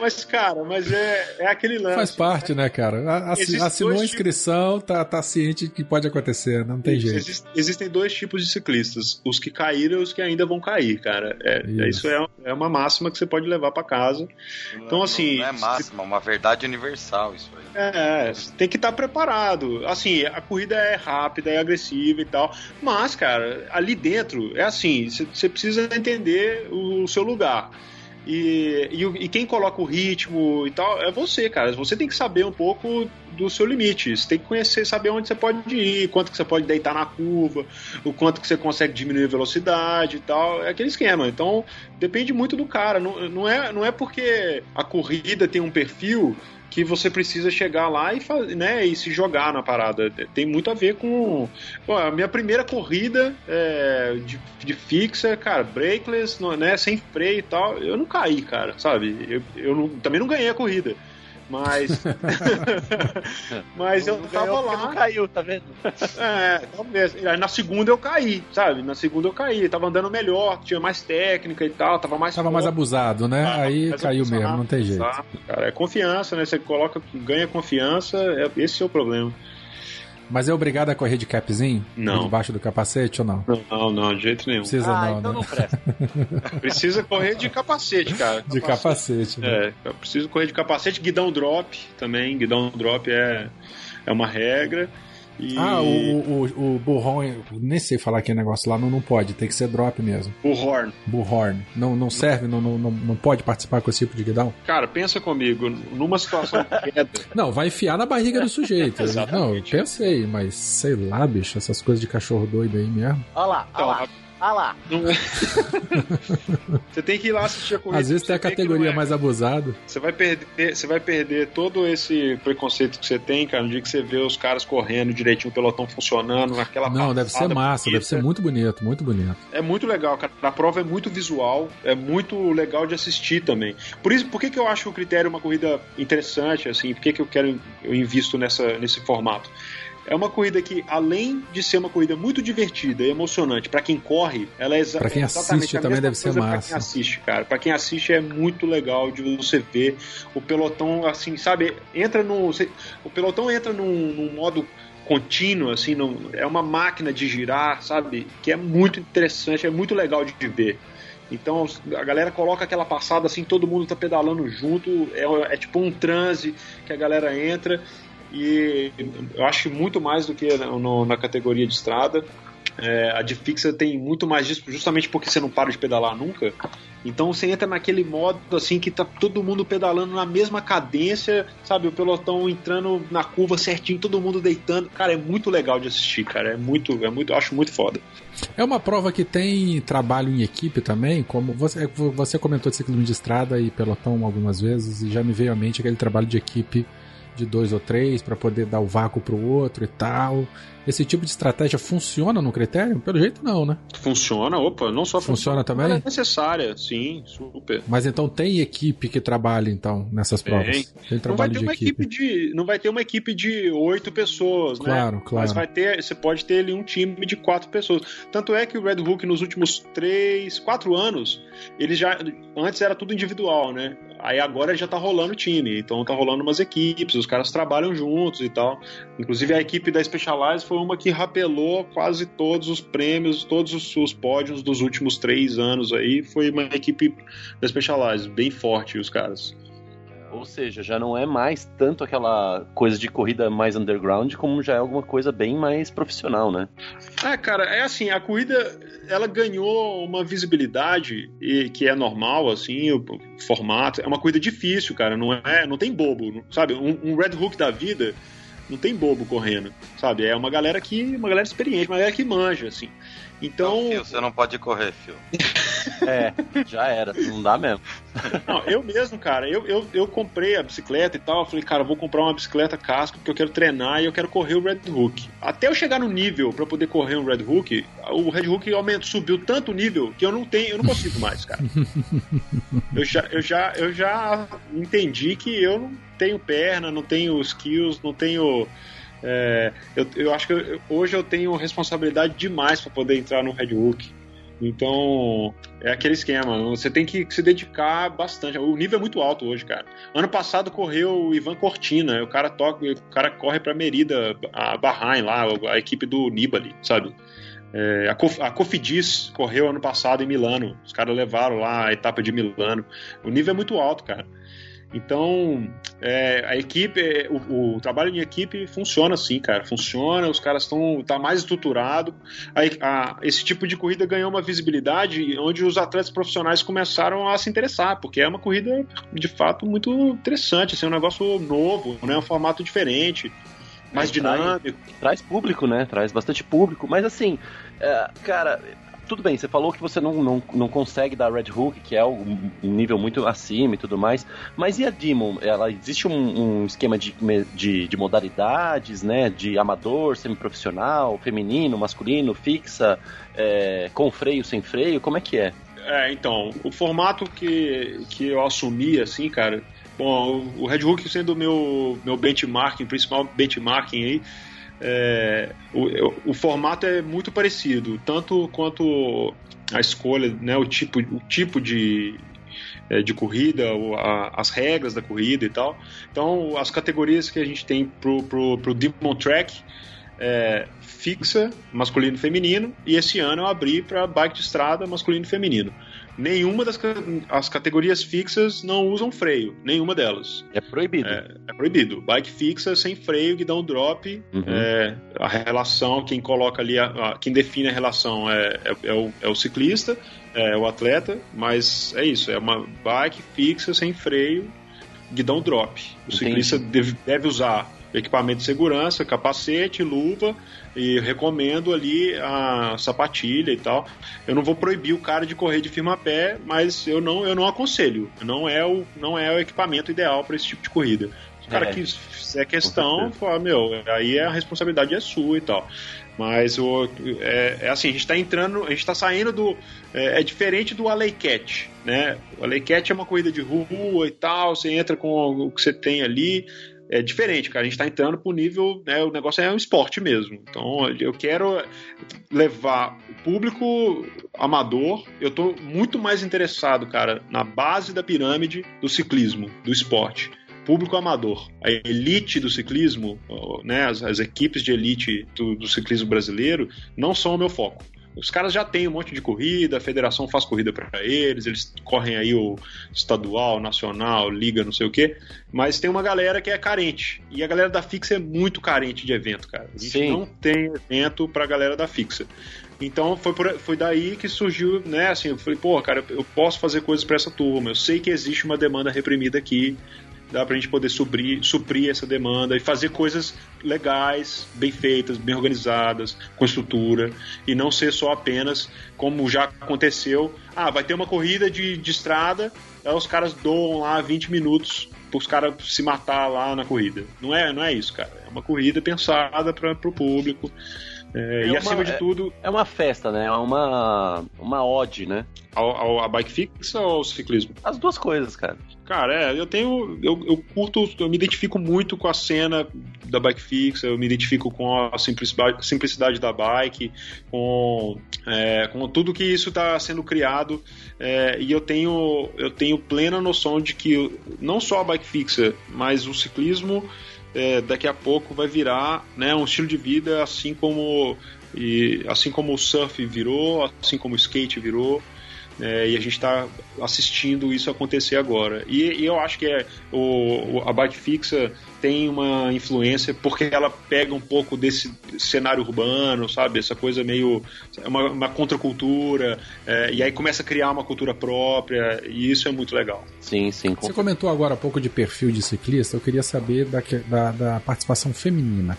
mas, cara, mas é, é aquele lance. Faz parte, né, cara? A- assi- Existem Assinou a inscrição, tá, tá ciente que pode acontecer, não tem jeito. Exist- existem dois tipos de ciclistas: os que caíram e os que ainda vão cair, cara. É, é- Isso. isso é, é uma máxima que você pode levar pra casa. Então, Não- assim, Não é máxima, é uma verdade universal isso aí. É, tem que estar preparado. Assim, a corrida é rápida, é agressiva e tal. Mas, cara, ali dentro é assim: você precisa entender o seu lugar. E, e, e quem coloca o ritmo e tal é você, cara. Você tem que saber um pouco do seu limite. Você tem que conhecer, saber onde você pode ir, quanto que você pode deitar na curva, o quanto que você consegue diminuir a velocidade e tal. É aquele esquema. Então, depende muito do cara. Não, não, é, não é porque a corrida tem um perfil que você precisa chegar lá e, né, e se jogar na parada. Tem muito a ver com. Pô, a minha primeira corrida é, de, de fixa, cara, brakeless, né, sem freio e tal. Eu não caí, cara, sabe? Eu, eu não- também não ganhei a corrida. Mas. [LAUGHS] mas eu Não tava lá. Não caiu, tá vendo? É, talvez. Aí Na segunda eu caí, sabe? Na segunda eu caí. Tava andando melhor, tinha mais técnica e tal, tava mais Tava mais forte. abusado, né? Ah, Aí caiu abusado, mesmo, não tem jeito. Exato, cara. É confiança, né? Você coloca, ganha confiança, é, esse é o problema. Mas é obrigado a correr de capzinho? Não. Debaixo do capacete ou não? Não, não, de jeito nenhum. Precisa ah, não, então né? não presta. [LAUGHS] Precisa correr de capacete, cara. De capacete, né? É, eu preciso correr de capacete, guidão drop também. Guidão drop é, é uma regra. E Ah, o, o, o Bullhorn, nem sei falar aquele negócio lá, não, não pode, tem que ser drop mesmo. o horn. Bullhorn. Não, não serve, não, não, não, pode participar com esse tipo de guidão? Cara, pensa comigo, numa situação de [LAUGHS] queda, Não, vai enfiar na barriga do sujeito. [LAUGHS] não, eu pensei, mas sei lá, bicho, essas coisas de cachorro doido aí mesmo. Olha lá, olha Então, lá, olha lá. é- [LAUGHS] Você tem que ir lá assistir a corrida. Às vezes tem a categoria é. mais abusada. Você vai perder, você vai perder todo esse preconceito que você tem, cara, no dia que você vê os caras correndo direitinho, o pelotão funcionando, naquela Não, deve ser massa, bonita. deve ser muito bonito, muito bonito. É muito legal, cara. A prova é muito visual, é muito legal de assistir também. Por isso, por que, que eu acho o critério uma corrida interessante, assim? Por que, que eu quero, eu invisto nessa, nesse formato? É uma corrida que, além de ser uma corrida muito divertida e emocionante para quem corre, ela é exa Pra quem exatamente assiste a também deve ser coisa Pra massa. quem assiste, cara. Pra quem assiste é muito legal de você ver o pelotão, assim, sabe? Entra no. O pelotão entra num, num modo contínuo, assim, num- é uma máquina de girar, sabe? Que é muito interessante, é muito legal de ver. Então a galera coloca aquela passada assim, todo mundo tá pedalando junto, é, é tipo um transe que a galera entra e eu acho que muito mais do que no- na categoria de estrada. É, a de fixa tem muito mais disso, justamente porque você não para de pedalar nunca. Então você entra naquele modo assim que tá todo mundo pedalando na mesma cadência, sabe? O pelotão entrando na curva certinho, todo mundo deitando. Cara, é muito legal de assistir, cara. É muito, é muito, eu acho muito foda. É uma prova que tem trabalho em equipe também, como você, você comentou de ciclismo de estrada e pelotão algumas vezes, e já me veio à mente aquele trabalho de equipe de dois ou três para poder dar o vácuo pro outro e tal. Esse tipo de estratégia funciona no critério? Pelo jeito não, né? Funciona, opa, não só Funciona também? É necessária, sim, super. Mas então tem equipe que trabalha então nessas provas? Tem Não vai trabalho ter de uma equipe. equipe de, não vai ter uma equipe de oito pessoas, né? Claro, claro. Mas vai ter, você pode ter ali um time de quatro pessoas. Tanto é que o Red Hook nos últimos três, quatro anos, ele já antes era tudo individual, né? Aí agora já tá rolando time, então tá rolando umas equipes, os caras trabalham juntos e tal. Inclusive a equipe da Specialized foi uma que rapelou quase todos os prêmios, todos os, os pódios dos últimos três anos aí. Foi uma equipe da Specialized, bem forte os caras. Ou seja, já não é mais tanto aquela coisa de corrida mais underground, como já é alguma coisa bem mais profissional, né? É, cara, é assim, a corrida ela ganhou uma visibilidade e que é normal, assim, o formato. É uma corrida difícil, cara. Não é, não tem bobo, sabe? Um, um Red Hook da vida não tem bobo correndo, sabe? É uma galera que, uma galera experiente, uma galera que manja, assim. Então. Não, Phil, você não pode correr, Phil. [LAUGHS] É, já era, não dá mesmo. [LAUGHS] Não, eu mesmo, cara, eu, eu, eu comprei a bicicleta e tal. Eu falei, cara, eu vou comprar uma bicicleta casco porque eu quero treinar e eu quero correr o Red Hook. Até eu chegar no nível pra poder correr um Red Hook, o Red Hook aumentou, subiu tanto o nível que eu não tenho, eu não consigo mais, cara. [LAUGHS] Eu já, eu já, eu já entendi que eu não tenho perna, não tenho skills, não tenho. É, eu, eu acho que eu- hoje eu tenho responsabilidade demais pra poder entrar no Red Hook. Então, é aquele esquema. Você tem que se dedicar bastante. O nível é muito alto hoje, cara. Ano passado correu o Ivan Cortina. O cara toca, o cara corre pra Merida, a Bahrein lá, a equipe do Nibali, sabe? É, a, Cof, a Cofidis correu ano passado em Milano. Os caras levaram lá a etapa de Milano. O nível é muito alto, cara. Então, é, a equipe, o, o trabalho em equipe funciona assim, cara. Funciona, os caras estão tá mais estruturado. A- a- esse tipo de corrida ganhou uma visibilidade onde os atletas profissionais começaram a se interessar, porque é uma corrida de fato muito interessante, assim, é um negócio novo, né? Um formato diferente, mais É, traz- dinâmico. Traz público, né? Traz bastante público. Mas assim, é, cara, tudo bem, você falou que você não, não, não consegue dar Red Hook, que é um nível muito acima e tudo mais. Mas e a Demon? Ela existe um, um esquema de, de, de modalidades, né? De amador, semiprofissional, feminino, masculino, fixa, é, com freio, sem freio? Como é que é? É, então, o formato que, que eu assumi, assim, cara. Bom, o o Red Hook sendo o meu, meu benchmarking, principal benchmarking aí, é, o, o formato é muito parecido, tanto quanto a escolha, né, o tipo, o tipo de, é, de corrida, as regras da corrida e tal. Então, as categorias que a gente tem pro, pro, pro Demon Track é fixa, masculino e feminino, e esse ano eu abri para bike de estrada, masculino e feminino. Nenhuma das as categorias fixas não usam freio, nenhuma delas. É proibido. É, é proibido. Bike fixa, sem freio, guidão drop. Uhum. é, a relação, quem coloca ali, a, a- quem define a relação é, é, é o, é o ciclista, é o atleta, mas é isso, é uma bike fixa, sem freio, guidão drop. O Entendi. ciclista deve, deve usar equipamento de segurança, capacete, luva e recomendo ali a sapatilha e tal. Eu não vou proibir o cara de correr de firma a pé, mas eu não, eu não aconselho. Não é o, não é o equipamento ideal para esse tipo de corrida. O cara É. quis fizer questão, fala, meu, aí a responsabilidade é sua e tal. Mas o, é, é assim, a gente tá entrando, a gente tá saindo do. É, é diferente do Alley Cat, né? O Alley Cat é uma corrida de rua e tal, você entra com o que você tem ali. É diferente, cara. A gente tá entrando pro nível, né? O negócio é um esporte mesmo. Então eu quero levar o público amador. Eu tô muito mais interessado, cara, na base da pirâmide do ciclismo, do esporte público amador, a elite do ciclismo, né, as, as equipes de elite do, do ciclismo brasileiro, não são o meu foco. Os caras já têm um monte de corrida, a federação faz corrida para eles, eles correm aí o estadual, nacional, liga, não sei o quê, mas tem uma galera que é carente. E a galera da Fixa é muito carente de evento, cara. A gente Sim. não tem evento pra galera da Fixa. Então foi, por- foi daí que surgiu, né? Assim, eu falei, pô, cara, eu posso fazer coisas para essa turma. Eu sei que existe uma demanda reprimida aqui dá pra gente poder suprir, suprir essa demanda e fazer coisas legais, bem feitas, bem organizadas, com estrutura, e não ser só apenas como já aconteceu. Ah, vai ter uma corrida de, de estrada, aí os caras doam lá 20 minutos os caras se matar lá na corrida. Não é, não é isso, cara. É uma corrida pensada para pro público. É, É e uma- acima de é- tudo, É uma festa, né? É uma, uma ode, né? ao, ao- a bike fixa ou ao ciclismo? As duas coisas, cara. Cara, é, eu tenho. Eu, eu curto, eu me identifico muito com a cena da bike fixa, eu me identifico com a simplicidade, simplicidade da bike, com, é, com tudo que isso está sendo criado. é, e eu tenho, eu tenho plena noção de que não só a bike fixa, mas o ciclismo é, daqui a pouco vai virar né, um estilo de vida assim como. E, assim como o surf virou, assim como o skate virou, é, e a gente está assistindo isso acontecer agora. E, e eu acho que é, o, a bike fixa tem uma influência porque ela pega um pouco desse cenário urbano, sabe? Essa coisa meio. é uma, uma contracultura, é, e aí começa a criar uma cultura própria, e isso é muito legal. Sim, sim. Você comentou agora há pouco de perfil de ciclista, eu queria saber da, da- da participação feminina.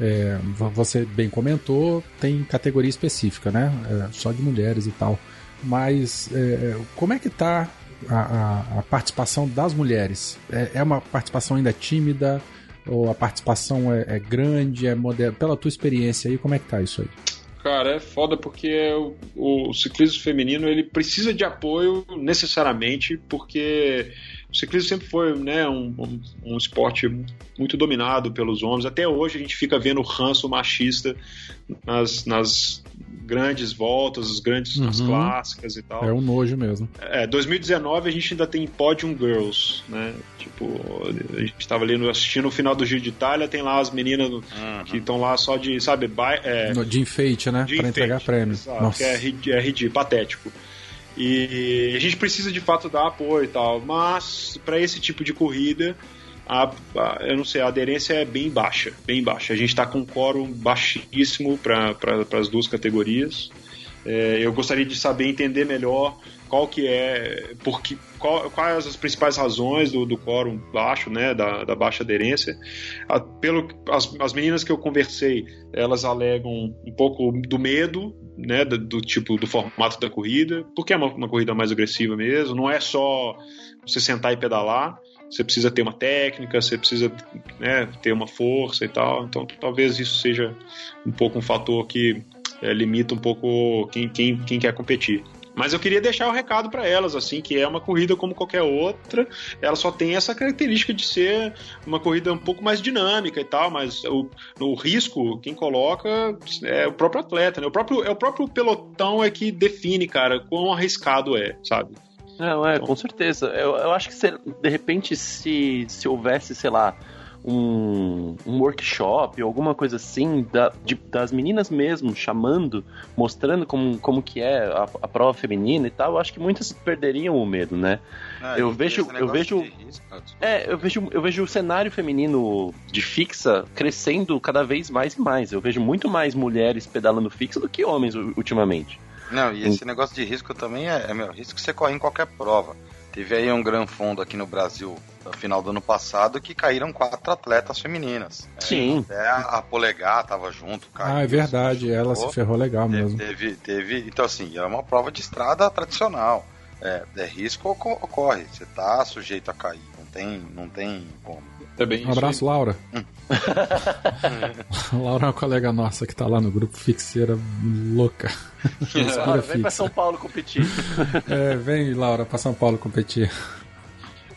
É, você bem comentou, tem categoria específica, né? É, só de mulheres e tal. Mas é, como é que tá a, a, a participação das mulheres? É, é, uma participação ainda tímida? Ou a participação é, é grande, é moderna? Pela tua experiência aí, como é que tá isso aí? Cara, é foda porque o, o ciclismo feminino ele precisa de apoio necessariamente, porque o ciclismo sempre foi né, um, um, um, esporte muito dominado pelos homens. Até hoje a gente fica vendo o ranço machista nas, nas grandes voltas, as grandes uhum. as clássicas e tal. É um nojo mesmo. É, 2019 a gente ainda tem Podium Girls, né? Tipo, a gente estava ali assistindo o final do Giro de Itália, tem lá as meninas uhum. que estão lá só de, sabe, é, de enfeite, né? Para entregar prêmios. Nossa. Que é, é ridículo, patético. E a gente precisa de fato dar apoio e tal, mas para esse tipo de corrida, a, a, eu não sei, a aderência é bem baixa, bem baixa. A gente está com um quórum baixíssimo para pra, as duas categorias. É, eu gostaria de saber entender melhor qual que é, porque, quais as principais razões do, do quórum baixo, né, da, da baixa aderência. A, pelo, as, as meninas que eu conversei, elas alegam um pouco do medo, né, do, do tipo, do formato da corrida, porque é uma, uma corrida mais agressiva mesmo, não é só você sentar e pedalar, você precisa ter uma técnica, você precisa né, ter uma força e tal. Então, talvez isso seja um pouco um fator que é, limita um pouco quem, quem, quem quer competir. Mas eu queria deixar o um recado para elas, assim, que é uma corrida como qualquer outra. Ela só tem essa característica de ser uma corrida um pouco mais dinâmica e tal, mas o, o risco, quem coloca é o próprio atleta, né? O próprio, é o próprio pelotão é que define, cara, quão arriscado é, sabe? Não, é, então... com certeza. Eu, eu acho que se, de repente, se, se houvesse, sei lá, um, um workshop, alguma coisa assim, da, de, das meninas mesmo, chamando, mostrando como, como que é a, a prova feminina e tal, eu acho que muitas perderiam o medo, né? Ah, eu vejo, eu vejo, é, eu vejo, eu vejo o cenário feminino de fixa crescendo cada vez mais e mais. Eu vejo muito mais mulheres pedalando fixa do que homens ultimamente. Não, e esse negócio de risco também é, é meu, risco que você corre em qualquer prova. Teve aí um gran fundo aqui no Brasil no final do ano passado que caíram quatro atletas femininas. Sim. É, até a, a Polegar tava junto. Caiu, ah, é verdade. Ela se ferrou legal teve, mesmo. Teve, teve, então, assim, é uma prova de estrada tradicional. É, é risco ocorre. Você tá sujeito a cair. Não tem, não tem como. É um abraço, Laura. Hum. [LAUGHS] Laura é uma colega nossa que tá lá no grupo Fixeira louca. Laura, vem pra São Paulo competir. é, vem, Laura, pra São Paulo competir.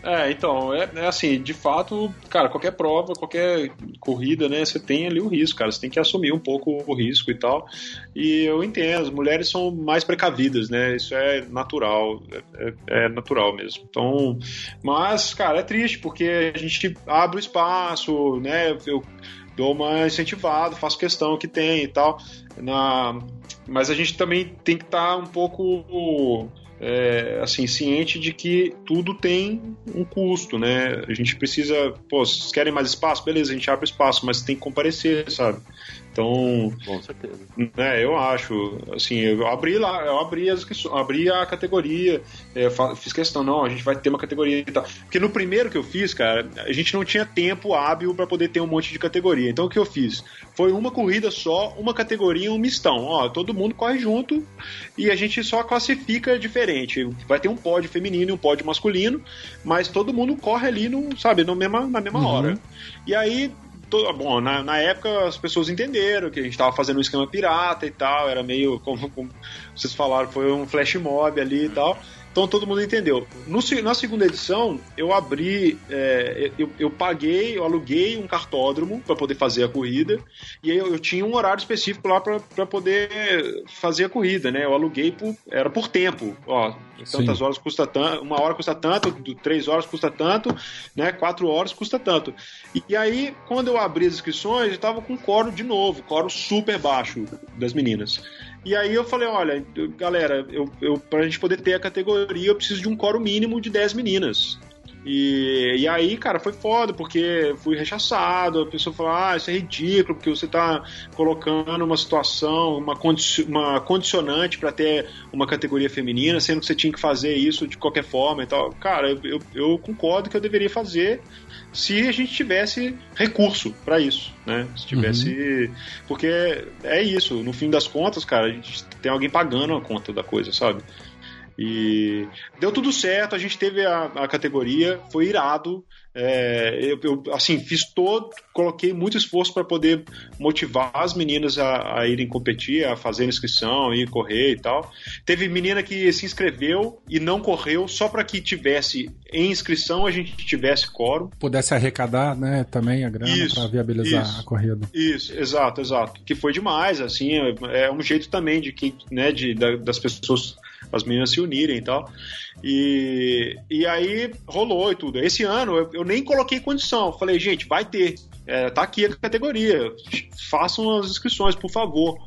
É, então, é, é, assim, de fato, cara, qualquer prova, qualquer corrida, né, você tem ali o risco, cara, você tem que assumir um pouco o risco e tal. E eu entendo, as mulheres são mais precavidas, né, isso é natural, é, é natural mesmo. Então, mas, cara, é triste, porque a gente abre o espaço, né, eu dou uma incentivada, faço questão que tem e tal, na... mas a gente também tem que estar tá um pouco é, assim, ciente de que tudo tem um custo, né? A gente precisa, pô, vocês querem mais espaço? Beleza, a gente abre espaço, mas tem que comparecer, sabe? Então, com certeza. Né, eu acho, assim, eu abri lá, eu abri, as, abri a categoria, é, fiz questão, não, a gente vai ter uma categoria e tal. Porque no primeiro que eu fiz, cara, a gente não tinha tempo hábil para poder ter um monte de categoria. Então o que eu fiz? Foi uma corrida só, uma categoria e um mistão. Ó, todo mundo corre junto e a gente só classifica diferente. Vai ter um pódio feminino e um pódio masculino, mas todo mundo corre ali, no, sabe, no mesma, na mesma uhum. hora. E aí bom, na, na, época as pessoas entenderam que a gente estava fazendo um esquema pirata e tal, era meio, como, como vocês falaram, foi um flash mob ali e tal. Então todo mundo entendeu. No, na segunda edição, eu abri, é, eu, eu, paguei, eu aluguei um cartódromo para poder fazer a corrida, e aí eu, eu tinha um horário específico lá para poder fazer a corrida, né? Eu aluguei por, era por tempo, ó, tantas Sim. horas custa tanto, uma hora custa tanto, três horas custa tanto, né? Quatro horas custa tanto. E, e aí, quando eu abri as inscrições, eu estava com coro de novo, coro super baixo das meninas. E aí eu falei, olha, galera, eu, eu, pra gente poder ter a categoria, eu preciso de um coro mínimo de 10 meninas. E, e aí, cara, foi foda, porque fui rechaçado. A pessoa falou: ah, isso é ridículo, porque você tá colocando uma situação, uma, uma condicionante para ter uma categoria feminina, sendo que você tinha que fazer isso de qualquer forma e tal. Cara, eu, eu, eu concordo que eu deveria fazer se a gente tivesse recurso para isso, né? Se tivesse. Uhum. Porque é isso, no fim das contas, cara, a gente tem alguém pagando a conta da coisa, sabe? E deu tudo certo, a gente teve a, a categoria, foi irado. É, eu, eu, assim, fiz todo, coloquei muito esforço para poder motivar as meninas a, a, irem competir, a fazer inscrição, ir correr e tal. Teve menina que se inscreveu e não correu só para que tivesse em inscrição a gente tivesse quórum. Pudesse arrecadar, né, também a grana para viabilizar isso, a corrida. Isso, exato, exato. Que foi demais, assim, é, um jeito também de que, né, de, das pessoas as meninas se unirem e tal. E, e aí rolou e tudo. Esse ano eu, eu nem coloquei condição. Falei, gente, vai ter. É, tá aqui a categoria. Façam as inscrições, por favor.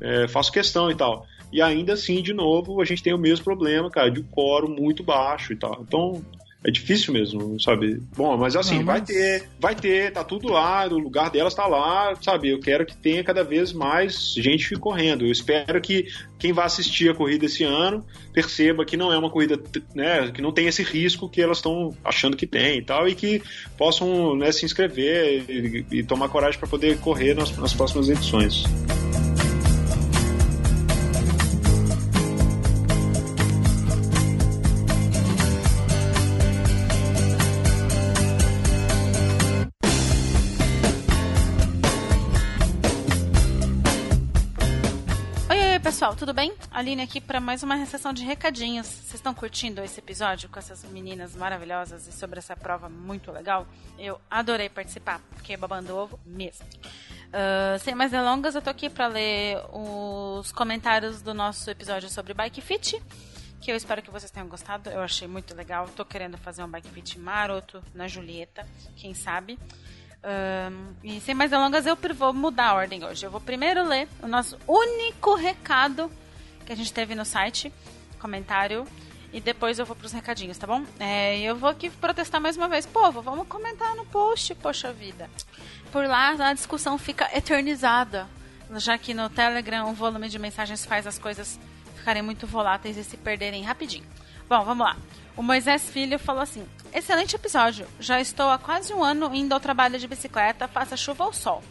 É, faço questão e tal. E ainda assim, de novo, a gente tem o mesmo problema, cara, de um coro muito baixo e tal. Então, é difícil mesmo, sabe? Bom, mas assim, Não, mas... vai ter, vai ter, tá tudo lá, o lugar delas tá lá, sabe? Eu quero que tenha cada vez mais gente correndo. Eu espero que quem vai assistir a corrida esse ano perceba que não é uma corrida, né, que não tem esse risco que elas estão achando que tem e tal, e que possam né, se inscrever e, e tomar coragem para poder correr nas, nas próximas edições. Pessoal, tudo bem? Aline aqui para mais uma recessão de recadinhos. Vocês estão curtindo esse episódio com essas meninas maravilhosas e sobre essa prova muito legal? Eu adorei participar, fiquei babando ovo mesmo. Uh, sem mais delongas, eu tô aqui para ler os comentários do nosso episódio sobre Bike Fit que eu espero que vocês tenham gostado. Eu achei muito legal. Tô querendo fazer um bike fit maroto na Julieta, quem sabe. Um, e sem mais delongas, eu vou mudar a ordem hoje. Eu vou primeiro ler o nosso único recado que a gente teve no site, comentário, e depois eu vou para os recadinhos, tá bom? É, eu vou aqui protestar mais uma vez. Povo, vamos comentar no post, poxa vida. Por lá a discussão fica eternizada, já que no Telegram o volume de mensagens faz as coisas ficarem muito voláteis e se perderem rapidinho. Bom, vamos lá. O Moisés Filho falou assim: Excelente episódio. Já estou há quase um ano indo ao trabalho de bicicleta, faça chuva ou sol.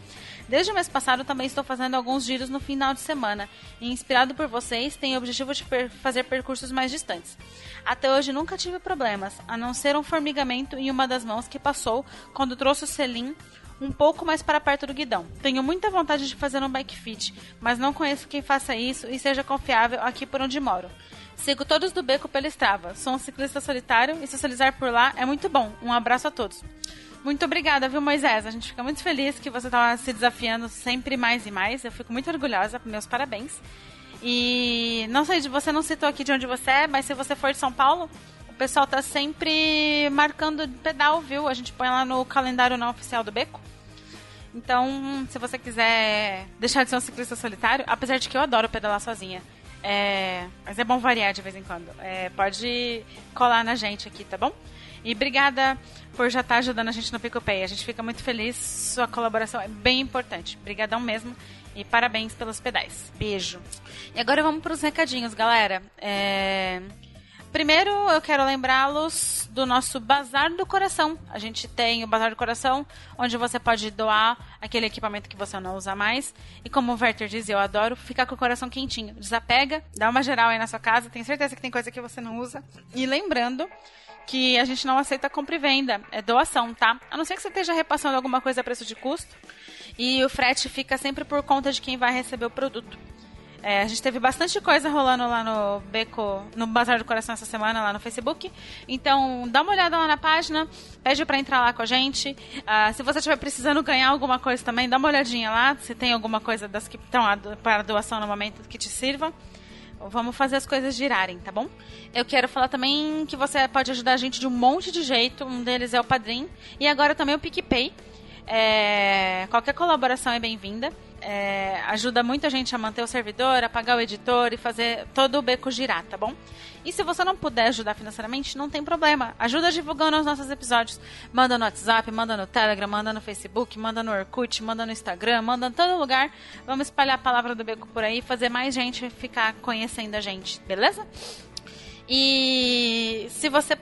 Desde o mês passado também estou fazendo alguns giros no final de semana e, inspirado por vocês, tenho o objetivo de per fazer percursos mais distantes. Até hoje nunca tive problemas, a não ser um formigamento em uma das mãos que passou quando trouxe o selim um pouco mais para perto do guidão. Tenho muita vontade de fazer um bike fit, mas não conheço quem faça isso e seja confiável aqui por onde moro. Sigo todos do beco pela Strava. Sou um ciclista solitário e socializar por lá é muito bom. Um abraço a todos. Muito obrigada, viu, Moisés? A gente fica muito feliz que você está se desafiando sempre mais e mais. Eu fico muito orgulhosa. Meus parabéns. E não sei, você não citou aqui de onde você é, mas se você for de São Paulo, o pessoal tá sempre marcando pedal, viu? A gente põe lá no calendário não oficial do Beco. Então, se você quiser deixar de ser um ciclista solitário, apesar de que eu adoro pedalar sozinha. É, mas é bom variar de vez em quando. É, pode colar na gente aqui, tá bom? E obrigada por já estar tá ajudando a gente no PicPay. A gente fica muito feliz. Sua colaboração é bem importante. Obrigadão mesmo. E parabéns pelos pedais. Beijo. E agora vamos para os recadinhos, galera. É... Primeiro, eu quero lembrá-los do nosso Bazar do Coração. A gente tem o Bazar do Coração, onde você pode doar aquele equipamento que você não usa mais. E como o Werther diz, eu adoro ficar com o coração quentinho. Desapega, dá uma geral aí na sua casa. Tenho certeza que tem coisa que você não usa. E lembrando que a gente não aceita compra e venda, é doação, tá? A não ser que você esteja repassando alguma coisa a preço de custo. E o frete fica sempre por conta de quem vai receber o produto. É, a gente teve bastante coisa rolando lá no Beco, no Bazar do Coração essa semana, lá no Facebook. Então, dá uma olhada lá na página, pede para entrar lá com a gente. Uh, se você estiver precisando ganhar alguma coisa também, dá uma olhadinha lá, se tem alguma coisa das que estão para doação no momento que te sirva. Vamos fazer as coisas girarem, tá bom? Eu quero falar também que você pode ajudar a gente de um monte de jeito. Um deles é o Padrim. E agora também o PicPay. É... Qualquer colaboração é bem-vinda. É, ajuda muita gente a manter o servidor, a pagar o editor e fazer todo o beco girar, tá bom? E se você não puder ajudar financeiramente, não tem problema. Ajuda divulgando os nossos episódios. Manda no WhatsApp, manda no Telegram, manda no Facebook, manda no Orkut, manda no Instagram, manda em todo lugar. Vamos espalhar a palavra do beco por aí, fazer mais gente ficar conhecendo a gente, beleza? E se você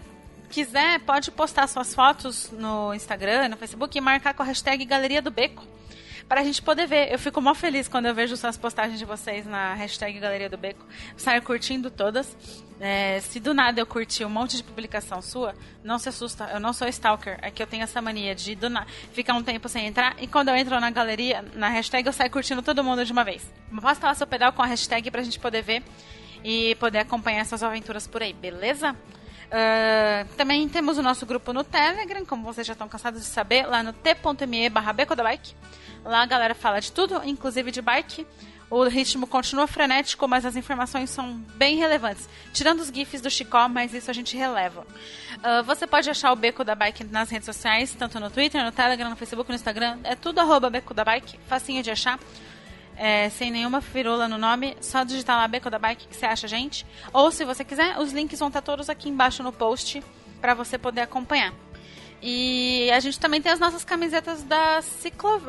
quiser, pode postar suas fotos no Instagram, no Facebook e marcar com a hashtag Galeria do Beco para a gente poder ver. Eu fico mó feliz quando eu vejo as postagens de vocês na hashtag Galeria do Beco. Saio curtindo todas. É, se do nada eu curtir um monte de publicação sua, não se assusta. Eu não sou stalker. É que eu tenho essa mania de do na... ficar um tempo sem entrar. E quando eu entro na galeria, na hashtag, eu saio curtindo todo mundo de uma vez. Posta lá seu pedal com a hashtag pra gente poder ver e poder acompanhar essas aventuras por aí, beleza? Uh, também temos o nosso grupo no Telegram, como vocês já estão cansados de saber, lá no t.me barra Bike. Lá a galera fala de tudo, inclusive de bike. O ritmo continua frenético, mas as informações são bem relevantes. Tirando os GIFs do Chicó, mas isso a gente releva. Uh, você pode achar o Beco da Bike nas redes sociais, tanto no Twitter, no Telegram, no Facebook, no Instagram. É tudo arroba Beco da Bike, facinho de achar é, sem nenhuma firula no nome, só digitar lá Beco da Bike que você acha gente. Ou se você quiser, os links vão estar todos aqui embaixo no post para você poder acompanhar. E a gente também tem as nossas camisetas da Ciclo,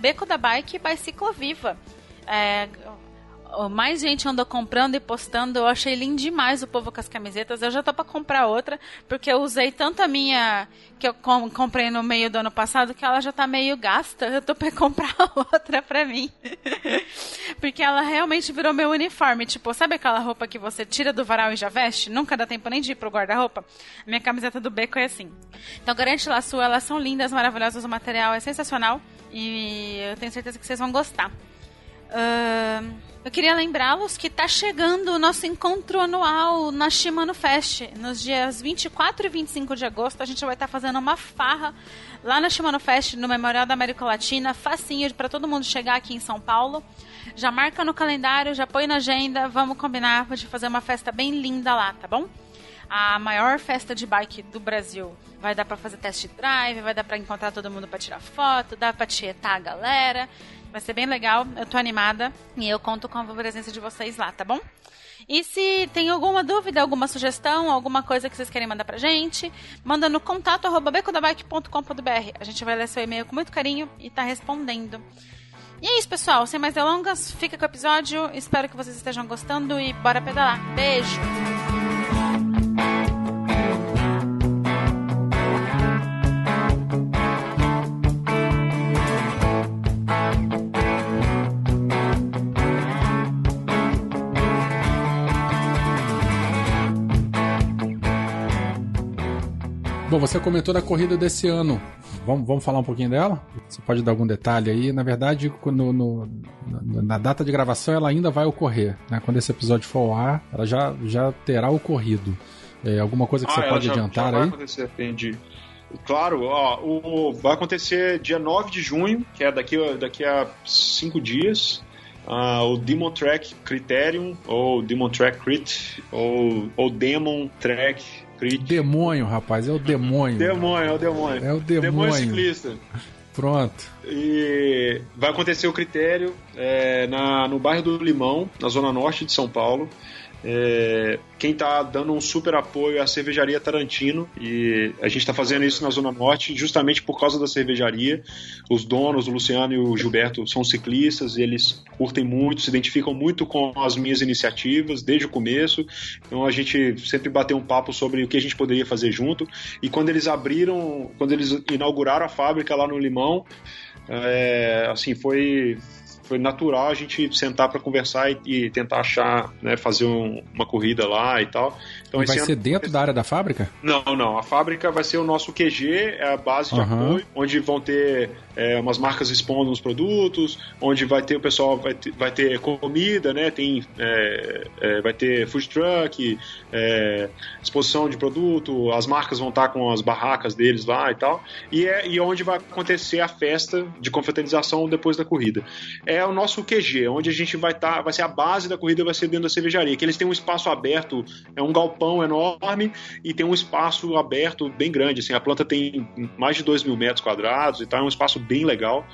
Beco da Bike by Cicloviva. É, mais gente andou comprando e postando. Eu achei lindo demais o povo com as camisetas. Eu já tô pra comprar outra, porque eu usei tanto a minha que eu com, comprei no meio do ano passado que ela já tá meio gasta. Eu tô pra [LAUGHS] comprar outra pra mim. [LAUGHS] porque ela realmente virou meu uniforme. Tipo, sabe aquela roupa que você tira do varal e já veste? Nunca dá tempo nem de ir pro guarda-roupa? Minha camiseta do beco é assim. Então garante lá sua, elas são lindas, maravilhosas, o material é sensacional. E eu tenho certeza que vocês vão gostar. Uh, eu queria lembrá-los que está chegando o nosso encontro anual na Shimano Fest. Nos dias 24 e 25 de agosto, a gente vai estar tá fazendo uma farra lá na Shimano Fest, no Memorial da América Latina, facinho para todo mundo chegar aqui em São Paulo. Já marca no calendário, já põe na agenda, vamos combinar de fazer uma festa bem linda lá, tá bom? a maior festa de bike do Brasil. Vai dar para fazer test drive, vai dar para encontrar todo mundo para tirar foto, dá para tietar a galera. Vai ser bem legal, eu tô animada e eu conto com a presença de vocês lá, tá bom? E se tem alguma dúvida, alguma sugestão, alguma coisa que vocês querem mandar pra gente, manda no contato arroba becodabike.com.br. A gente vai ler seu e-mail com muito carinho e tá respondendo. E é isso, pessoal. Sem mais delongas, fica com o episódio. Espero que vocês estejam gostando e bora pedalar. Beijo! Você comentou da corrida desse ano. Vamos, vamos falar um pouquinho dela? Você pode dar algum detalhe aí? Na verdade, no, no, na data de gravação ela ainda vai ocorrer. Né? Quando esse episódio for ao ar, ela já, já terá ocorrido. É, alguma coisa que ah, você pode já, adiantar já aí? Vai acontecer, entendi. Claro, ó, o, vai acontecer dia 9 de junho, que é daqui, daqui a cinco dias. Uh, o Demon Track Criterium, ou Demon Track Crit, ou, ou Demon Track Crit. Demônio, rapaz, é o demônio. Demônio, é o demônio. É o demônio. Demônio ciclista. Pronto. E vai acontecer o critério é, na, no bairro do Limão, na zona norte de São Paulo. É, quem está dando um super apoio é a cervejaria Tarantino e a gente está fazendo isso na Zona Norte justamente por causa da cervejaria. Os donos, o Luciano e o Gilberto, são ciclistas, eles curtem muito, se identificam muito com as minhas iniciativas desde o começo. Então a gente sempre bateu um papo sobre o que a gente poderia fazer junto. E quando eles abriram, quando eles inauguraram a fábrica lá no Limão, é, assim foi foi natural a gente sentar para conversar e, e, tentar achar, né, fazer um, uma corrida lá e tal. Então, vai ser dentro da área da fábrica? Não, não. A fábrica vai ser o nosso QG, é a base de uhum. apoio, onde vão ter é, umas marcas expondo os produtos, onde vai ter o pessoal, vai ter, vai ter comida, né? Tem, é, é, vai ter food truck, é, exposição de produto, as marcas vão estar com as barracas deles lá e tal. E é e onde vai acontecer a festa de confraternização depois da corrida. É, é o nosso QG, onde a gente vai estar, tá, vai ser a base da corrida, vai ser dentro da cervejaria, que eles têm um espaço aberto, é um galpão enorme e tem um espaço aberto bem grande, assim, a planta tem mais de 2 mil metros quadrados e tal, é um espaço bem legal.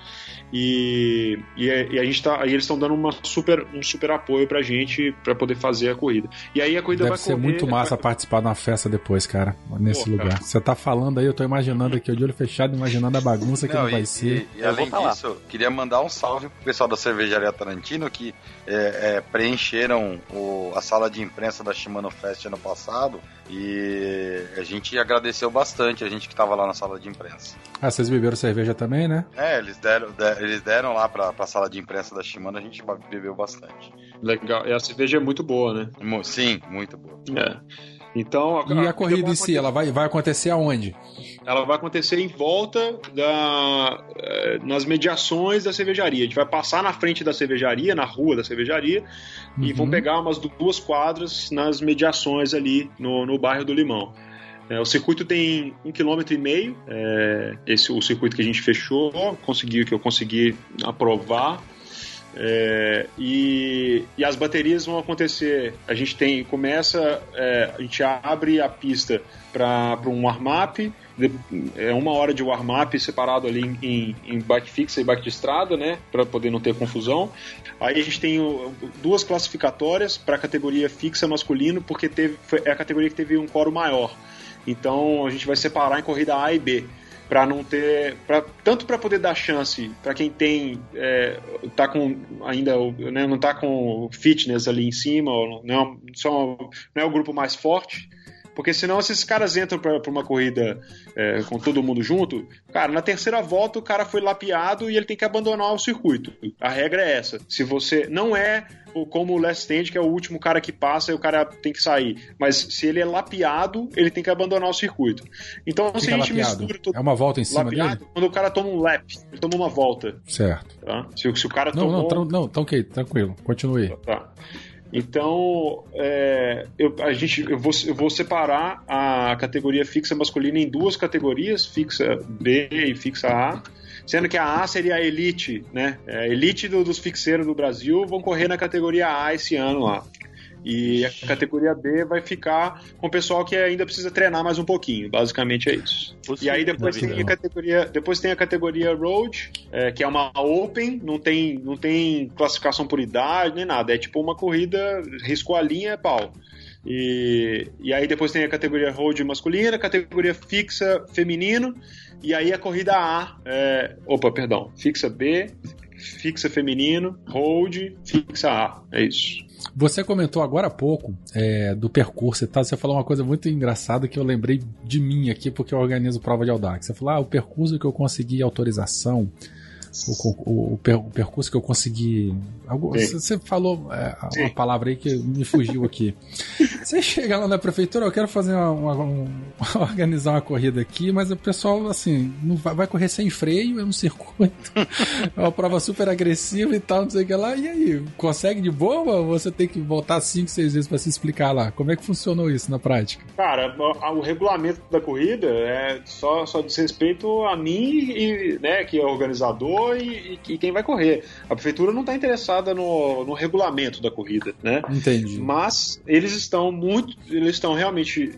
E, e, e, a gente tá, aí eles estão dando uma super, um super apoio pra gente para poder fazer a corrida. E aí a corrida Deve vai ser correr, muito massa vai... participar da festa depois, cara, nesse Pô, lugar. Você tá falando aí, eu tô imaginando aqui, de olho fechado, imaginando a bagunça que não, não vai e, ser. E, e além disso, queria mandar um salve pro pessoal da cervejaria Tarantino que é, é, preencheram o, a sala de imprensa da Shimano Fest ano passado e a gente agradeceu bastante a gente que tava lá na sala de imprensa. Ah, vocês beberam cerveja também, né? É, eles deram, eles deram lá pra, pra sala de imprensa da Shimano, a gente bebeu bastante. Legal, e a cerveja é muito boa, né? Sim, muito boa. É. Então, a, e a, a corrida em si, ela vai, vai acontecer aonde? Ela vai acontecer em volta da eh, nas mediações da cervejaria. A gente vai passar na frente da cervejaria, na rua da cervejaria, uhum. e vão pegar umas duas quadras nas mediações ali no, no bairro do Limão. É, o circuito tem um quilômetro e meio. É, esse o circuito que a gente fechou, conseguiu que eu consegui aprovar. É, e, e, as baterias vão acontecer. A gente tem começa, é, a gente abre a pista para um warm-up, é uma hora de warm-up separado ali em, em, bike fixa e bike de estrada, né, para poder não ter confusão. Aí a gente tem duas classificatórias para a categoria fixa masculino, porque teve, foi, é a categoria que teve um coro maior. Então a gente vai separar em corrida A e B para não ter pra, tanto para poder dar chance para quem tem é, tá com ainda né, não tá com fitness ali em cima ou não, só, não é o grupo mais forte porque senão esses caras entram para uma corrida é, com todo mundo junto, cara, na terceira volta o cara foi lapiado e ele tem que abandonar o circuito. A regra é essa. Se você não é como o last stand, que é o último cara que passa e o cara tem que sair. Mas se ele é lapiado, ele tem que abandonar o circuito. Então, Fica se a gente lapiado. mistura tudo. É uma volta em cima lapiado, dele? Quando o cara toma um lap, ele toma uma volta. Certo. Tá? Se, se, o cara não, tomou... Não, não, tá ok, tranquilo. Continue. Tá. Então, é, eu, a gente, eu, vou, eu vou separar a categoria fixa masculina em duas categorias, fixa B e fixa A, sendo que a A seria a elite, né? A elite do, dos fixeiros do Brasil vão correr na categoria A esse ano lá. E a categoria B vai ficar com o pessoal que ainda precisa treinar mais um pouquinho. Basicamente é isso. e aí depois tem, a categoria, depois tem a categoria Road, é, que é uma Open, não tem, não tem classificação por idade nem nada. É tipo uma corrida, risco a linha, é pau. E, e aí depois tem a categoria Road masculina, categoria fixa feminino, e aí a corrida A, é, opa, perdão, fixa B, fixa feminino, Road, fixa A. É isso. Você comentou agora há pouco é, do percurso e tal. Você falou uma coisa muito engraçada que eu lembrei de mim aqui, porque eu organizo prova de Audax. Você falou, ah, o percurso que eu consegui autorização o, o, o, percurso que eu consegui. você falou é, uma palavra aí que me fugiu aqui. [LAUGHS] você chega lá na prefeitura, eu quero fazer uma, uma, uma, [LAUGHS] organizar uma corrida aqui, mas o pessoal assim não vai, vai correr sem freio, é um circuito, [LAUGHS] é uma prova super agressiva e tal, não sei o que lá. E aí, consegue de boa? Ou você tem que voltar cinco, seis vezes para se explicar lá? Como é que funcionou isso na prática? Cara, o, o regulamento da corrida é só, só diz respeito a mim e, né, que é organizador e, e, quem vai correr. A prefeitura não está interessada no, no regulamento da corrida, né? Entendi. Mas eles estão muito, eles estão realmente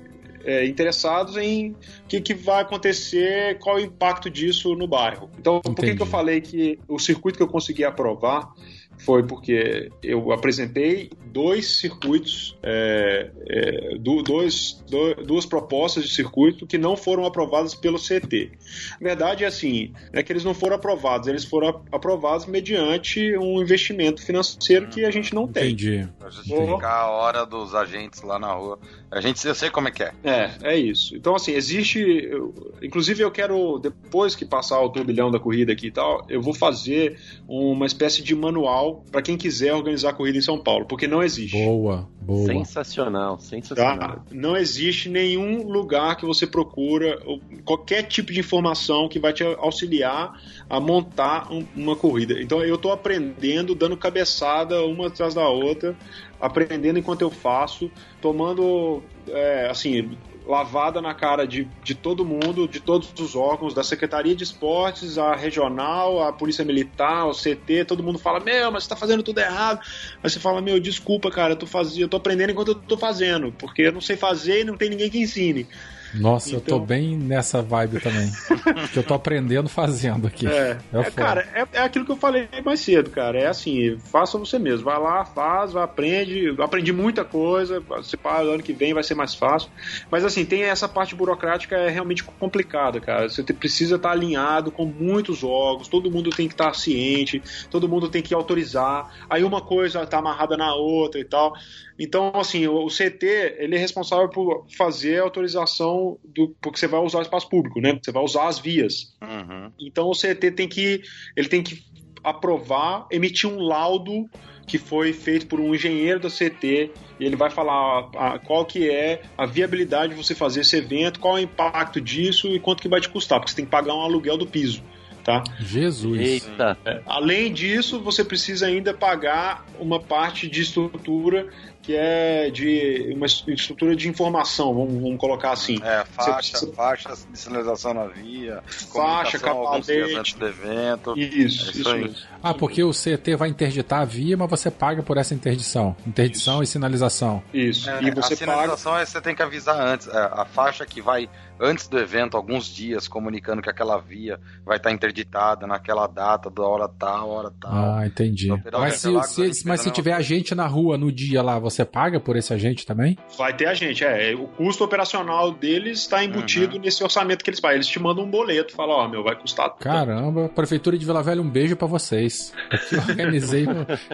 é, interessados em o que, que, vai acontecer, qual o impacto disso no bairro. Então, Entendi. por que, que eu falei que o circuito que eu consegui aprovar foi porque eu apresentei dois circuitos, é, é, dois, duas propostas de circuito que não foram aprovadas pelo CT. A verdade é assim, é que eles não foram aprovados, eles foram aprovados mediante um investimento financeiro que a gente não tem. Entendi. Pra justificar a hora dos agentes lá na rua. A gente, eu sei como é que é. É, é isso. Então, assim, existe. Eu, inclusive, eu quero, depois que passar o turbilhão da corrida aqui e tal, eu vou fazer uma espécie de manual para quem quiser organizar a corrida em São Paulo, porque não existe. Boa, boa. Sensacional, sensacional. Tá? Não existe nenhum lugar que você procura, qualquer tipo de informação que vai te auxiliar a montar um, uma corrida. Então, eu estou aprendendo, dando cabeçada uma atrás da outra, aprendendo enquanto eu faço, tomando, é, assim, lavada na cara de, de todo mundo, de todos os órgãos, da Secretaria de Esportes, a regional, a Polícia Militar, o CT, todo mundo fala, meu, mas você tá fazendo tudo errado. Aí você fala, meu, desculpa, cara, eu tô, faz... eu tô aprendendo enquanto eu tô fazendo, porque eu não sei fazer e não tem ninguém que ensine. Nossa, então... eu tô então- bem nessa vibe também. [LAUGHS] que eu tô aprendendo fazendo aqui. É, é, é cara, é, é, aquilo que eu falei mais cedo, cara. É assim, faça você mesmo. Vai lá, faz, vai, aprende. Aprendi muita coisa. Você para ano que vem vai ser mais fácil. Mas assim, tem essa parte burocrática é realmente complicada, cara. Você precisa estar alinhado com muitos órgãos, todo mundo tem que estar ciente, todo mundo tem que autorizar. Aí uma coisa tá amarrada na outra e tal. Então, assim, o CT ele é responsável por fazer a autorização do porque você vai usar o espaço público, né? Você vai usar as vias. Uhum. Então, o CT tem que ele tem que aprovar, emitir um laudo que foi feito por um engenheiro da CT e ele vai falar a, a, qual que é a viabilidade de você fazer esse evento, qual é o impacto disso e quanto que vai te custar, porque você tem que pagar um aluguel do piso. Tá? Jesus. Eita. Além disso, você precisa ainda pagar uma parte de estrutura que é de uma estrutura de informação, vamos, vamos colocar assim. É, faixa, precisa... faixa de sinalização na via, faixa, capacete antes do evento. Isso, é isso, isso Ah, porque o CT vai interditar a via, mas você paga por essa interdição. Interdição isso. e sinalização. Isso. É, e você a sinalização paga... é você tem que avisar antes. É, a faixa que vai antes do evento, alguns dias, comunicando que aquela via vai estar interditada naquela data, da hora tal, hora tal. Ah, entendi. Mas se, se, mas se tiver agente na rua no dia lá, você paga por esse agente também? Vai ter agente, é. O custo operacional deles está embutido uhum. nesse orçamento que eles pagam. Eles te mandam um boleto, falam, ó, oh, meu, vai custar. Caramba, Prefeitura de Vila Velha, um beijo para vocês. [LAUGHS] Eu organizei.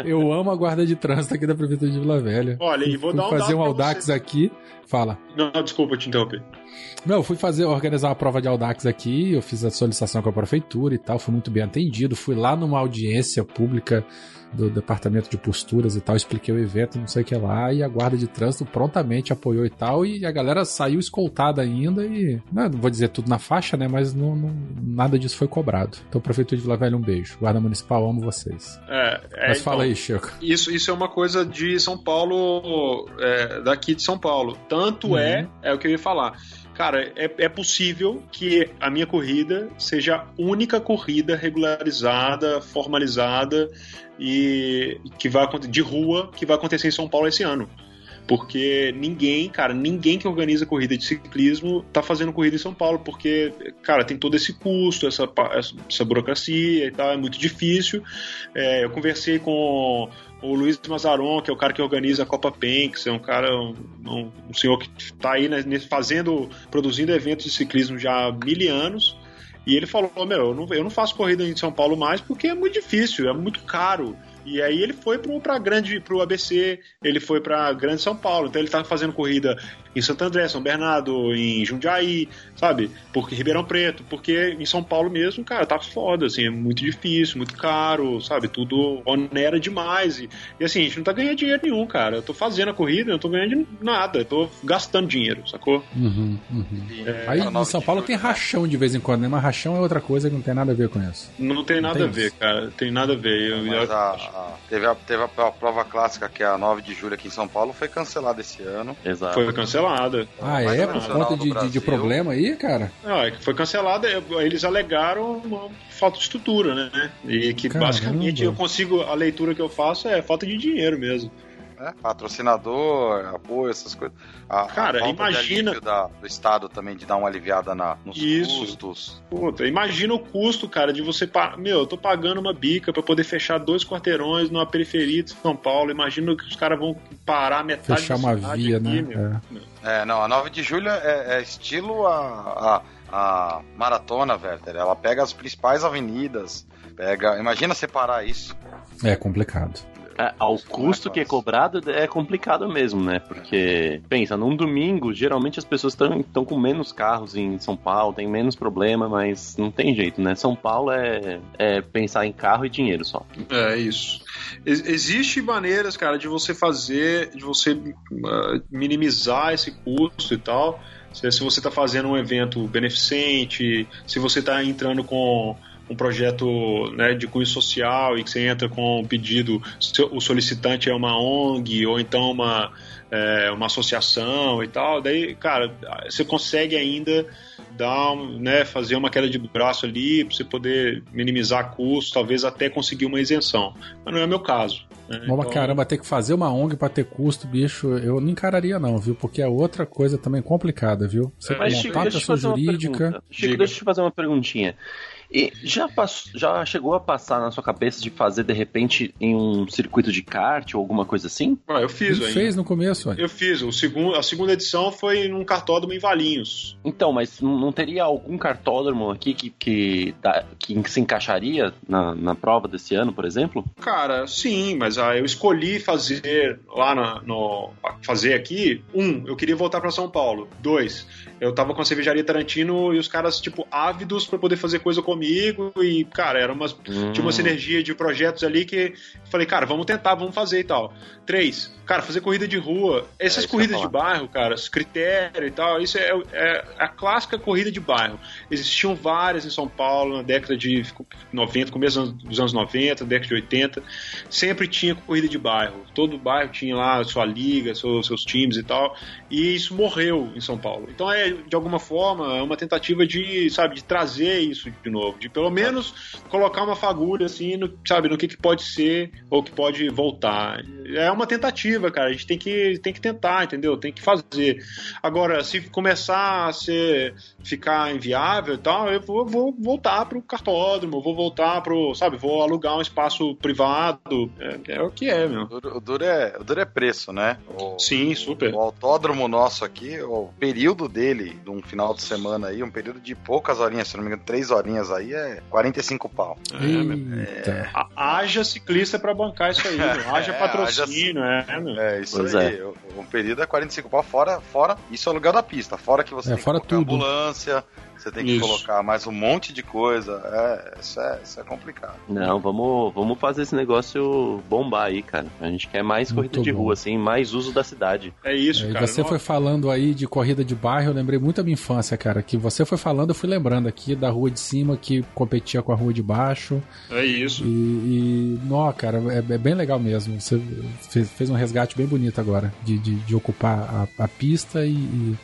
eu amo a guarda de trânsito aqui da Prefeitura de Vila Velha. Olha, e vou Fui dar um fazer um Audax aqui. Fala. Não, desculpa te interromper. Não, eu fui fazer, organizar uma prova de Audax aqui, eu fiz a solicitação com a prefeitura e tal, fui muito bem atendido, fui lá numa audiência pública do departamento de posturas e tal, expliquei o evento, não sei o que lá, e a guarda de trânsito prontamente apoiou e tal, e a galera saiu escoltada ainda e, não, não vou dizer tudo na faixa, né, mas não, não, nada disso foi cobrado. Então, prefeitura de Vila Velha, um beijo. Guarda Municipal, amo vocês. É, é, mas fala então, aí, Chico. Isso, isso é uma coisa de São Paulo, é, daqui de São Paulo. Tanto uhum. é, é o que eu ia falar cara, é, é possível que a minha corrida seja a única corrida regularizada, formalizada e que vai de rua que vai acontecer em São Paulo esse ano. Porque ninguém, cara, ninguém que organiza corrida de ciclismo tá fazendo corrida em São Paulo, porque, cara, tem todo esse custo, essa, essa burocracia e tal, é muito difícil. É, eu conversei com o Luiz Mazaron, que é o cara que organiza a Copa Penx, é um cara, um, um senhor que está aí né, fazendo, produzindo eventos de ciclismo já há mil anos. E ele falou: Meu, eu não, eu não faço corrida em São Paulo mais porque é muito difícil, é muito caro. E aí ele foi para grande pro ABC, ele foi para Grande São Paulo. Então ele tá fazendo corrida em Santo André, São Bernardo, em Jundiaí, sabe? Porque Ribeirão Preto, porque em São Paulo mesmo, cara, tá foda, assim, é muito difícil, muito caro, sabe? Tudo onera demais. E, e assim, a gente não tá ganhando dinheiro nenhum, cara. Eu tô fazendo a corrida, eu não tô ganhando nada, eu tô gastando dinheiro, sacou? Uhum, uhum. É, Aí em São Paulo tem rachão de vez em quando, né? Mas rachão é outra coisa que não tem nada a ver com isso. Não tem nada não tem a ver, isso. cara. Tem nada a ver. Eu, Mas a, a, teve, a, teve a, a, prova clássica, que é a 9 de julho aqui em São Paulo, foi cancelada esse ano. Exato. Foi cancelada cancelada. Ah, é? Por conta de, de, de, problema aí, cara? Ah, é que foi cancelada. Eles alegaram uma falta de estrutura, né? E que Caramba. basicamente eu consigo. A leitura que eu faço é falta de dinheiro mesmo né? Patrocinador, apoio, essas coisas. A, Cara, a imagina. Da, do Estado também de dar uma aliviada na, nos Isso. custos. Puta, imagina o custo, cara, de você. Meu, eu tô pagando uma bica para poder fechar dois quarteirões numa periferia de São Paulo. Imagina que os caras vão parar metade Fechar uma via, aqui, né? É. é. não, a 9 de julho é, é estilo a, a, a maratona, Werther. Ela pega as principais avenidas. Pega. Imagina separar isso. É complicado. É, ao custo que é cobrado é complicado mesmo, né? Porque, pensa, num domingo, geralmente as pessoas estão com menos carros em São Paulo, tem menos problema, mas não tem jeito, né? São Paulo é, é pensar em carro e dinheiro só. É isso. Ex existe maneiras, cara, de você fazer, de você uh, minimizar esse custo e tal Se, se você está fazendo um evento beneficente, se você está entrando com um projeto né, de cunho social e que você entra com um pedido, o solicitante é uma ONG ou então uma, é, uma associação e tal, daí, cara, você consegue ainda dar, né, fazer uma queda de braço ali para você poder minimizar custos, talvez até conseguir uma isenção. Mas não é o meu caso. Né? Mas então... caramba, ter que fazer uma ONG para ter custo, bicho, eu não encararia não, viu? Porque é outra coisa também complicada, viu? Você é, mas, Chico, deixa pessoa jurídica. Chico, deixa eu te fazer uma perguntinha. E já, passou, já chegou a passar na sua cabeça de fazer de repente em um circuito de kart ou alguma coisa assim? Ah, eu fiz. Ele fez no começo. Eu fiz. O segundo, a segunda edição foi num cartódromo em Valinhos. Então, mas não teria algum cartódromo aqui que, que, que se encaixaria na, na prova desse ano, por exemplo? Cara, sim, mas ah, eu escolhi fazer lá na, no. fazer aqui. Um, eu queria voltar para São Paulo. Dois, eu tava com a cervejaria Tarantino e os caras, tipo, ávidos para poder fazer coisa comigo. E, cara, era uma, hum. tinha uma sinergia de projetos ali que falei, cara, vamos tentar, vamos fazer e tal. Três, cara, fazer corrida de rua. Essas é corridas de bairro, cara, os critérios e tal, isso é, é, a clássica corrida de bairro. Existiam várias em São Paulo na década de 90, começo dos anos 90, década de 80. Sempre tinha corrida de bairro. Todo bairro tinha lá sua liga, seus, seus times e tal. E isso morreu em São Paulo. Então é de alguma forma, é uma tentativa de, sabe, de trazer isso de novo, de pelo menos colocar uma fagulha, assim, no, sabe, no que, que pode ser ou que pode voltar. É uma tentativa, cara, a gente tem que, tem que tentar, entendeu? Tem que fazer. Agora, se começar a ser, ficar inviável e tal, eu vou, vou voltar pro cartódromo, vou voltar pro, sabe, vou alugar um espaço privado, é, é o que é, meu. O duro é, o duro é preço, né? O, Sim, super. O autódromo nosso aqui, o período dele dele, de um final de semana aí, um período de poucas horinhas, se não me engano, três horinhas aí, é 45 pau. É, é... Haja ciclista para bancar isso aí, [LAUGHS] haja patrocínio, haja... é, meu. É, isso pois aí. É. Um período é 45 pau, fora, fora isso é aluguel da pista, fora que você é, tem fora que ambulância, você tem que isso. colocar mais um monte de coisa. É, isso é, isso é complicado. Não, vamos, vamos fazer esse negócio bombar aí, cara. A gente quer mais Muito corrida de bom. rua, assim, mais uso da cidade. É isso, é, cara. Você não... foi falando aí de corrida de bairro, eu lembrei muito da minha infância, cara. Que você foi falando, eu fui lembrando aqui da rua de cima que competia com a rua de baixo. É isso. E, e não, cara, é, é, bem legal mesmo. Você fez, fez, um resgate bem bonito agora de, de, de ocupar a, a pista e, e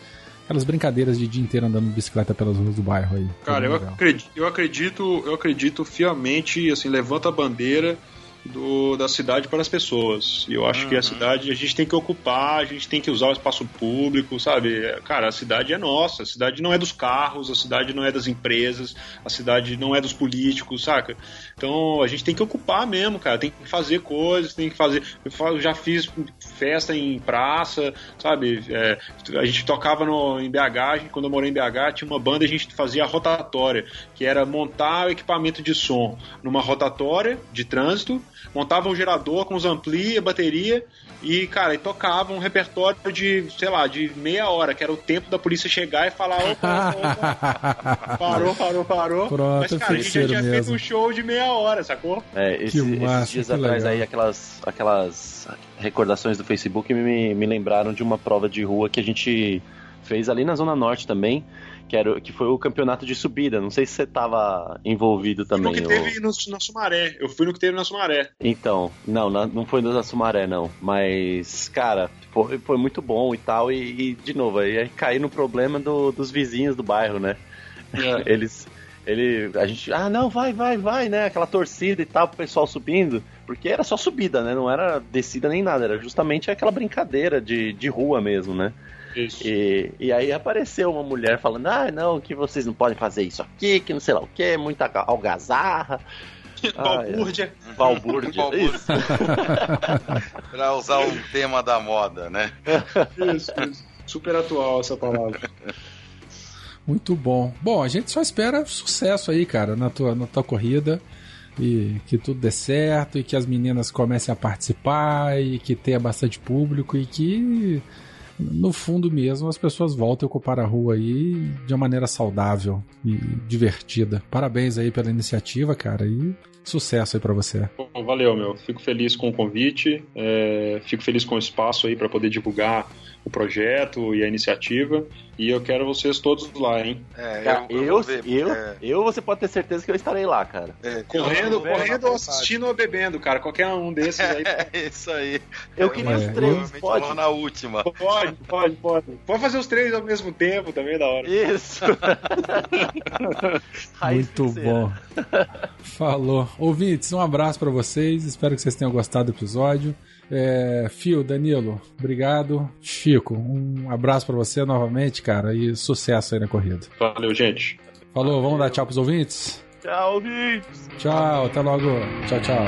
aquelas brincadeiras de dia inteiro andando de bicicleta pelas ruas do bairro aí. Cara, eu acredito, eu acredito, eu acredito fiamente, assim, levanta a bandeira do, da cidade para as pessoas. E eu acho uhum. que a uhum. cidade a gente tem que ocupar, a gente tem que usar o espaço público, sabe? Cara, a cidade é nossa, a cidade não é dos carros, a cidade não é das empresas, a cidade não é dos políticos, saca? Então a gente tem que ocupar mesmo, cara, tem que fazer coisas, tem que fazer. Eu já fiz festa em praça, sabe? É, a gente tocava no, em BH, gente, quando eu morei em BH, tinha uma banda a gente fazia a rotatória, que era montar o equipamento de som numa rotatória de trânsito montava um gerador com os ampli, a bateria e, cara, e tocava um repertório de, sei lá, de meia hora, que era o tempo da polícia chegar e falar, opa, opa, [LAUGHS] parou, parou, parou. Pronto, Mas, cara, a gente já tinha mesmo. feito um show de meia hora, sacou? É, esse, massa, esses dias atrás legal. aí, aquelas, aquelas recordações do Facebook me, me lembraram de uma prova de rua que a gente fez ali na Zona Norte também, que, era, que foi o campeonato de subida. Não sei se você estava envolvido também. Foi no que teve no, na Sumaré. Eu fui no que teve na Sumaré. Então, não, não foi no da Sumaré, não. Mas, cara, foi, foi muito bom e tal. E, e de novo, aí caí no problema do, dos vizinhos do bairro, né? É. [LAUGHS] Eles. Ele, a gente, ah, não, vai, vai, vai, né? Aquela torcida e tal, pro pessoal subindo. Porque era só subida, né? Não era descida nem nada. Era justamente aquela brincadeira de, de rua mesmo, né? E, e aí apareceu uma mulher falando: ah, não, que vocês não podem fazer isso aqui, que não sei lá o que, muita algazarra. Balbúrdia. Ah, é. Balbúrdia. Isso. [LAUGHS] pra usar um tema da moda, né? Isso, isso. Super atual essa palavra. Muito bom. Bom, a gente só espera sucesso aí, cara, na tua, na tua corrida. E que tudo dê certo, e que as meninas comecem a participar, e que tenha bastante público, e que no fundo mesmo, as pessoas voltem a ocupar a rua aí de uma maneira saudável e divertida. Parabéns aí pela iniciativa, cara, e sucesso aí para você. valeu, meu. Fico feliz com o convite, é, fico feliz com o espaço aí para poder divulgar o projeto e a iniciativa. E eu quero vocês todos lá, hein? É, eu, eu, eu, ver, eu, é... eu, você pode ter certeza que eu estarei lá, cara. É, correndo, correndo ou assistindo ou bebendo, cara. Qualquer um desses aí. [LAUGHS] é isso aí. Eu queria é. os três, pode? na última. Pode, pode, pode. Pode fazer os três ao mesmo tempo também, da hora. Isso. [LAUGHS] Muito bom. [LAUGHS] Falou. Ouvintes, um abraço para vocês. Espero que vocês tenham gostado do episódio. É, Fio, Danilo, obrigado. Chico, um abraço para você novamente, cara, e sucesso aí na corrida. Valeu, gente. Falou, vamos dar tchau pros ouvintes? Tchau, ouvintes. Tchau, até logo. Tchau, tchau.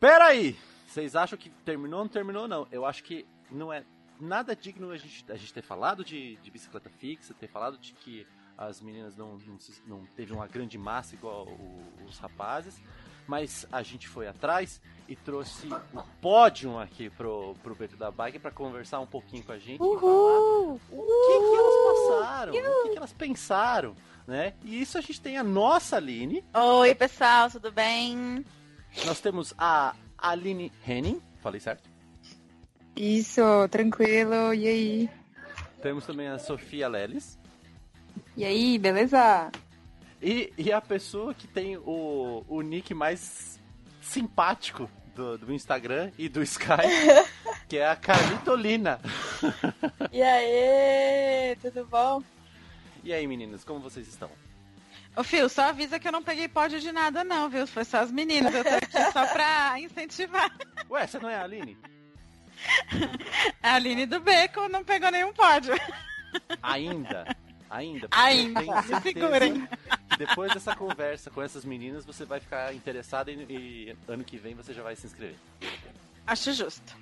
Pera aí! Vocês acham que terminou ou não terminou? Não. Eu acho que não é nada digno a gente, a gente ter falado de, de bicicleta fixa, ter falado de que as meninas não, não, não teve uma grande massa igual o, os rapazes, mas a gente foi atrás e trouxe o pódio aqui pro, pro Beto da Bike para conversar um pouquinho com a gente Uhul. e falar o que, que elas passaram, o que, que elas pensaram, né? E isso a gente tem a nossa Aline. Oi, pessoal, tudo bem? Nós temos a Aline Henning, falei certo? Isso, tranquilo, e aí? Temos também a Sofia Leles. E aí, beleza? E, e a pessoa que tem o, o nick mais simpático do, do Instagram e do Skype, [LAUGHS] que é a Carlitolina. E aí, tudo bom? E aí, meninas, como vocês estão? Ô, Fio, só avisa que eu não peguei pódio de nada, não, viu? Foi só as meninas. Eu tô aqui [LAUGHS] só pra incentivar. Ué, você não é a Aline? [LAUGHS] A Aline do Beco não pegou nenhum pódio. Ainda. Ainda. Ainda. certeza Segurem. Depois dessa conversa com essas meninas, você vai ficar interessado e, e ano que vem você já vai se inscrever. Acho justo.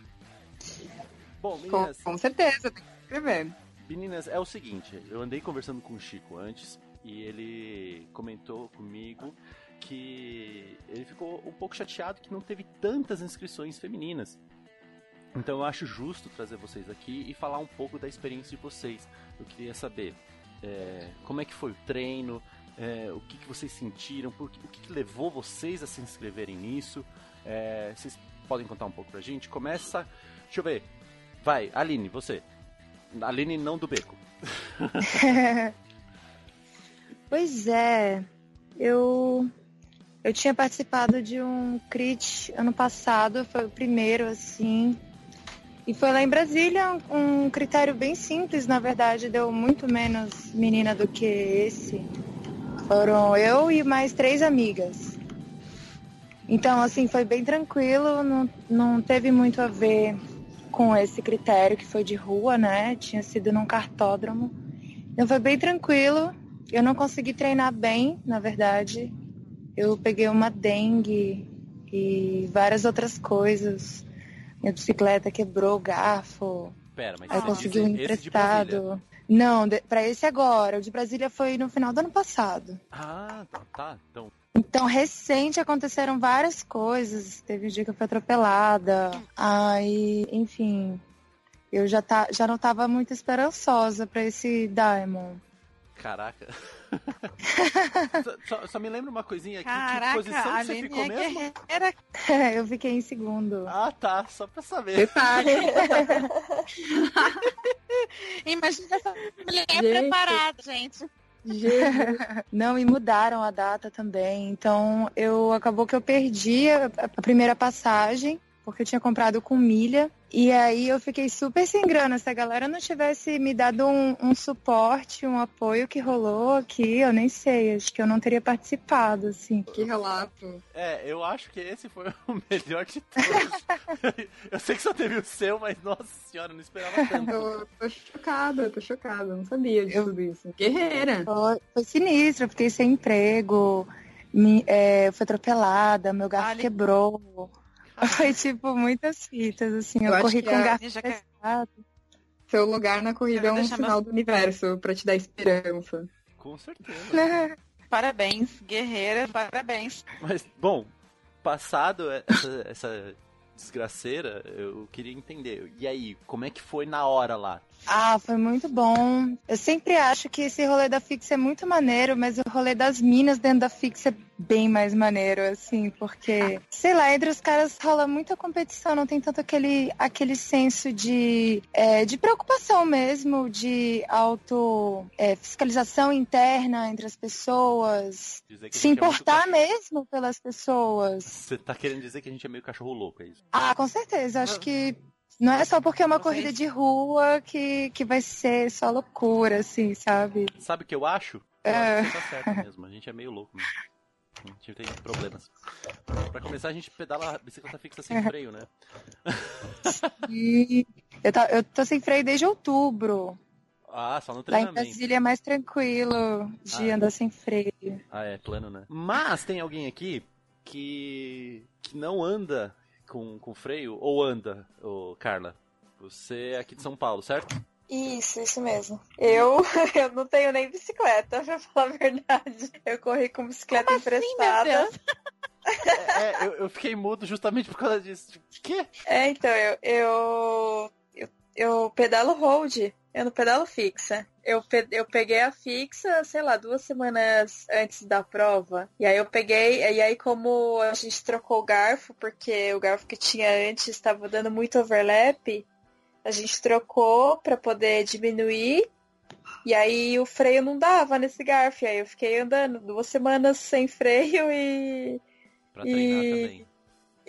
Bom, Com, meninas, com certeza, tem que escrever. meninas, é o seguinte, eu andei conversando com o Chico antes e ele comentou comigo que ele ficou um pouco chateado que não teve tantas inscrições femininas. Então eu acho justo trazer vocês aqui e falar um pouco da experiência de vocês. Eu queria saber é, como é que foi o treino, é, o que, que vocês sentiram, por o que, que levou vocês a se inscreverem nisso. É, vocês podem contar um pouco pra gente? Começa. Deixa eu ver. Vai, Aline, você. Aline não do beco. [LAUGHS] Pois é, eu eu tinha participado de um crit ano passado, foi o primeiro assim. E foi lá em Brasília, um, critério bem simples, na verdade, deu muito menos menina do que esse. Foram eu e mais três amigas. Então, assim, foi bem tranquilo, não, não teve muito a ver com esse critério que foi de rua, né? Tinha sido num cartódromo. Então foi bem tranquilo. Eu não consegui treinar bem, na verdade. Eu peguei uma dengue e várias outras coisas. Minha bicicleta quebrou o garfo. Pera, mas Aí eu consegui um emprestado. Não, pra esse agora. O de Brasília foi no final do ano passado. Ah, tá, tá. Então, Então, recente aconteceram várias coisas. Teve um dia que eu fui atropelada. Aí, enfim, eu já, tá, já não tava muito esperançosa pra esse Diamond. Caraca. só, só- me lembra uma coisinha aqui. Caraca, que posição a você ficou é mesmo? guerreira. [LAUGHS] eu fiquei em segundo. Ah, tá. Só pra saber. Prepare. [LAUGHS] Imagina essa mulher Gente. preparada, gente. Não, e mudaram a data também. Então, eu acabou que eu perdi a, a primeira passagem, porque eu tinha comprado com milha. E aí eu fiquei super sem grana. Se a galera não tivesse me dado um, um suporte, um apoio que rolou aqui, eu nem sei. Acho que eu não teria participado, assim. Que relato. É, eu acho que esse foi [LAUGHS] o melhor de todos. [LAUGHS] eu sei que só teve o seu, mas nossa senhora, eu não esperava tanto. [LAUGHS] Eu tô chocada, eu tô chocada. Não sabia de tudo isso. Guerreira. Foi, foi sinistro, eu fiquei sem emprego, me, é, fui atropelada, meu garfo Ali- quebrou. [LAUGHS] Foi tipo muitas fitas, assim. Eu, Eu corri com a- garfo Já que- fechado. Seu lugar na corrida é um sinal do universo pra te dar esperança. Com certeza. [LAUGHS] Parabéns, guerreira, parabéns. Mas, bom, passado essa, essa desgraceira, eu queria entender. E aí, como é que foi na hora lá? Ah, foi muito bom. Eu sempre acho que esse rolê da Fix é muito maneiro, mas o rolê das minas dentro da Fix é bem mais maneiro, assim, porque, sei lá, entre os caras rola muita competição, não tem tanto aquele, aquele senso de, é, de preocupação mesmo, de auto é, fiscalização interna entre as pessoas, se é importar cachorro- mesmo pelas pessoas. Você tá querendo dizer que a gente é meio cachorro louco, é isso? Ah, com certeza. Acho que não é só porque é uma corrida de rua que, que vai ser só loucura, assim, sabe? Sabe o que eu acho? Eu É. acho que tá certo [LAUGHS] mesmo. A gente é meio louco mesmo. A gente tem problemas. Pra começar, a gente pedala a bicicleta fixa sem freio, né? [LAUGHS] Eu, tá, eu tô sem freio desde outubro. Ah, só no Lá em treinamento. Brasília é mais tranquilo de Ah. andar sem freio. Ah, é, plano, né? Mas tem alguém aqui que, que não anda com, com freio, ou anda, ô, Carla? Você é aqui de São Paulo, certo? Isso, isso mesmo. Eu, [LAUGHS] eu não tenho nem bicicleta, [LAUGHS] pra falar a verdade. Eu corri com bicicleta Como assim, meu Deus? É, é, eu, eu fiquei mudo justamente por causa disso. Tipo, quê? É, então, eu, eu, eu, eu pedalo road, eu não pedalo fixa. Eu, pe- eu peguei a fixa, sei lá, duas semanas antes da prova. E aí eu peguei, e aí como a gente trocou o garfo, porque o garfo que tinha antes estava dando muito overlap, a gente trocou para poder diminuir. E aí o freio não dava nesse garfo. E aí eu fiquei andando duas semanas sem freio e Pra treinar E- também.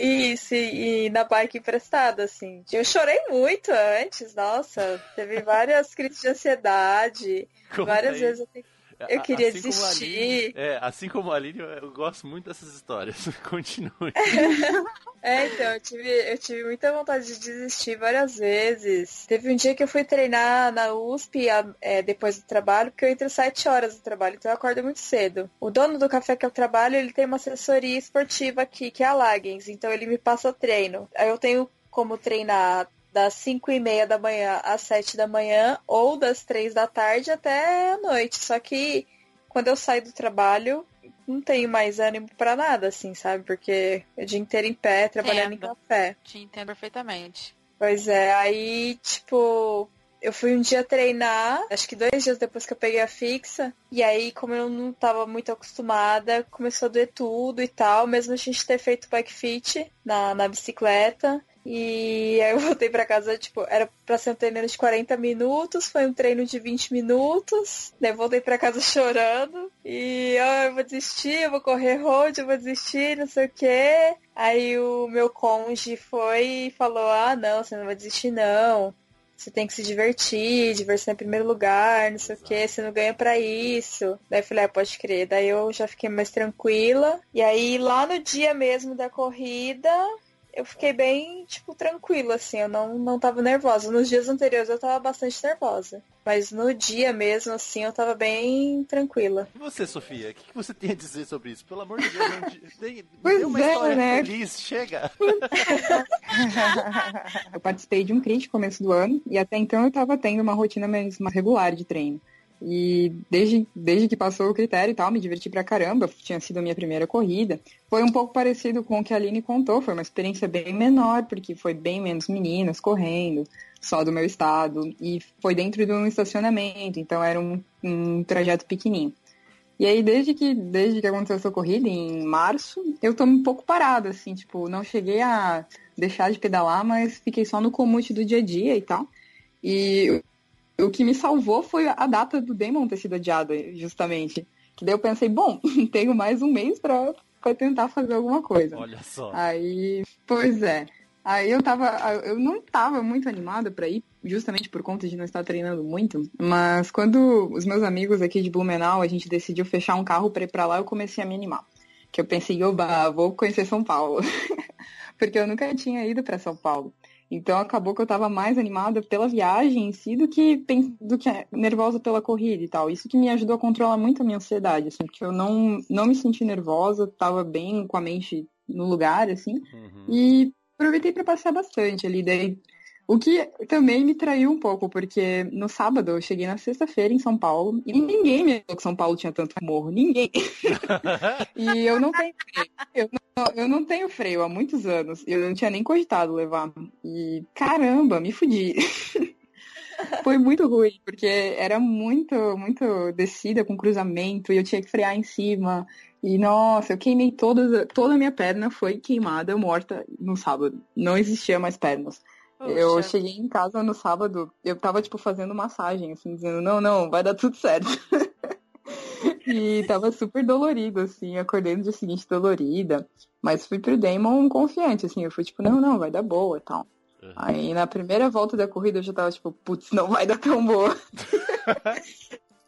Isso, e, na bike emprestada, assim. Eu chorei muito antes, nossa. Teve várias crises de ansiedade. [LAUGHS] Várias vezes eu, te- eu queria assim como a Aline- desistir. é, assim como a Aline, eu, gosto muito dessas histórias. [LAUGHS] Continue. [LAUGHS] É, então, eu tive, eu tive muita vontade de desistir várias vezes. Teve um dia que eu fui treinar na USP a- é, depois do trabalho, porque eu entro sete horas do trabalho, então eu acordo muito cedo. O dono do café que eu trabalho, ele tem uma assessoria esportiva aqui, que é a Lagens, então ele me passa treino. Aí eu tenho como treinar das 5 e meia da manhã às 7 da manhã, ou das 3 da tarde até a noite. Só que quando eu saio do trabalho, não tenho mais ânimo pra nada, assim, sabe? Porque o dia inteiro em pé, trabalhando Entendo. em café. Te entendo perfeitamente. Pois é, aí, tipo, eu fui um dia treinar, acho que dois dias depois que eu peguei a fixa, e aí, como eu não tava muito acostumada, começou a doer tudo e tal, mesmo a gente ter feito bike fit na, na bicicleta. E aí eu voltei pra casa, tipo, era pra ser um treino de 40 minutos, foi um treino de 20 minutos, eu voltei pra casa [LAUGHS] chorando, e ah, eu vou desistir, eu vou correr road, eu vou desistir, não sei o quê. Aí o meu cônjuge foi e falou, ah não, você não vai desistir não. Você tem que se divertir, diversão em primeiro lugar, não sei o que, você não ganha pra isso. Daí eu falei, ah, pode crer. Daí eu já fiquei mais tranquila. E aí lá no dia mesmo da corrida, eu fiquei bem, tipo, tranquila, assim, eu não, não tava nervosa. Nos dias anteriores eu tava bastante nervosa. Mas no dia mesmo, assim, eu tava bem tranquila. E você, Sofia, o que, que você tem a dizer sobre isso? Pelo amor de Deus, não, de- dê, uma é, história né? feliz, chega! Eu participei de um CRIT no começo do ano e até então eu estava tendo uma rotina mais, mais regular de treino. E desde, desde que passou o critério e tal, me diverti pra caramba, tinha sido a minha primeira corrida. Foi um pouco parecido com o que a Aline contou, foi uma experiência bem menor, porque foi bem menos meninas correndo, só do meu estado, e foi dentro de um estacionamento, então era um, um trajeto pequenininho. E aí, desde que, desde que aconteceu essa corrida, em março, eu tô um pouco parada, assim, tipo, não cheguei a deixar de pedalar, mas fiquei só no comute do dia a dia e tal. E o, que me salvou foi a data do Demon ter sido adiada, justamente. Que daí eu pensei, bom, [LAUGHS] tenho mais um mês pra, pra tentar fazer alguma coisa. Olha só. Aí, pois é. Aí eu tava, eu não tava muito animada pra ir, justamente por conta de não estar treinando muito. Mas quando os meus amigos aqui de Blumenau, a gente decidiu fechar um carro pra ir pra lá, eu comecei a me animar. Que eu pensei, oba, vou conhecer São Paulo. [LAUGHS] Porque eu nunca tinha ido pra São Paulo. Então acabou que eu tava mais animada pela viagem em si do que, do que nervosa pela corrida e tal. Isso que me ajudou a controlar muito a minha ansiedade, assim, porque eu não, não me senti nervosa, tava bem com a mente no lugar, assim. Uhum. E aproveitei para passear bastante ali. Daí, O que também me traiu um pouco, porque no sábado eu cheguei na sexta-feira em São Paulo e ninguém me falou que São Paulo tinha tanto morro. Ninguém. [LAUGHS] e eu não tenho freio. Eu não, eu não tenho freio há muitos anos. Eu não tinha nem cogitado levar. E caramba, me fudi. [LAUGHS] Foi muito ruim, porque era muito, muito descida com cruzamento e eu tinha que frear em cima. E nossa, eu queimei toda, toda a minha perna foi queimada, morta no sábado. Não existia mais pernas. Eu cheguei em casa no sábado, eu tava, tipo, fazendo massagem, assim, dizendo, não, não, vai dar tudo certo. [LAUGHS] e tava super dolorido, assim, acordei no dia seguinte dolorida. Mas fui pro Damon confiante, assim, eu fui tipo, não, não, vai dar boa e tal. Uhum. Aí na primeira volta da corrida eu já tava tipo, putz, não vai dar tão boa.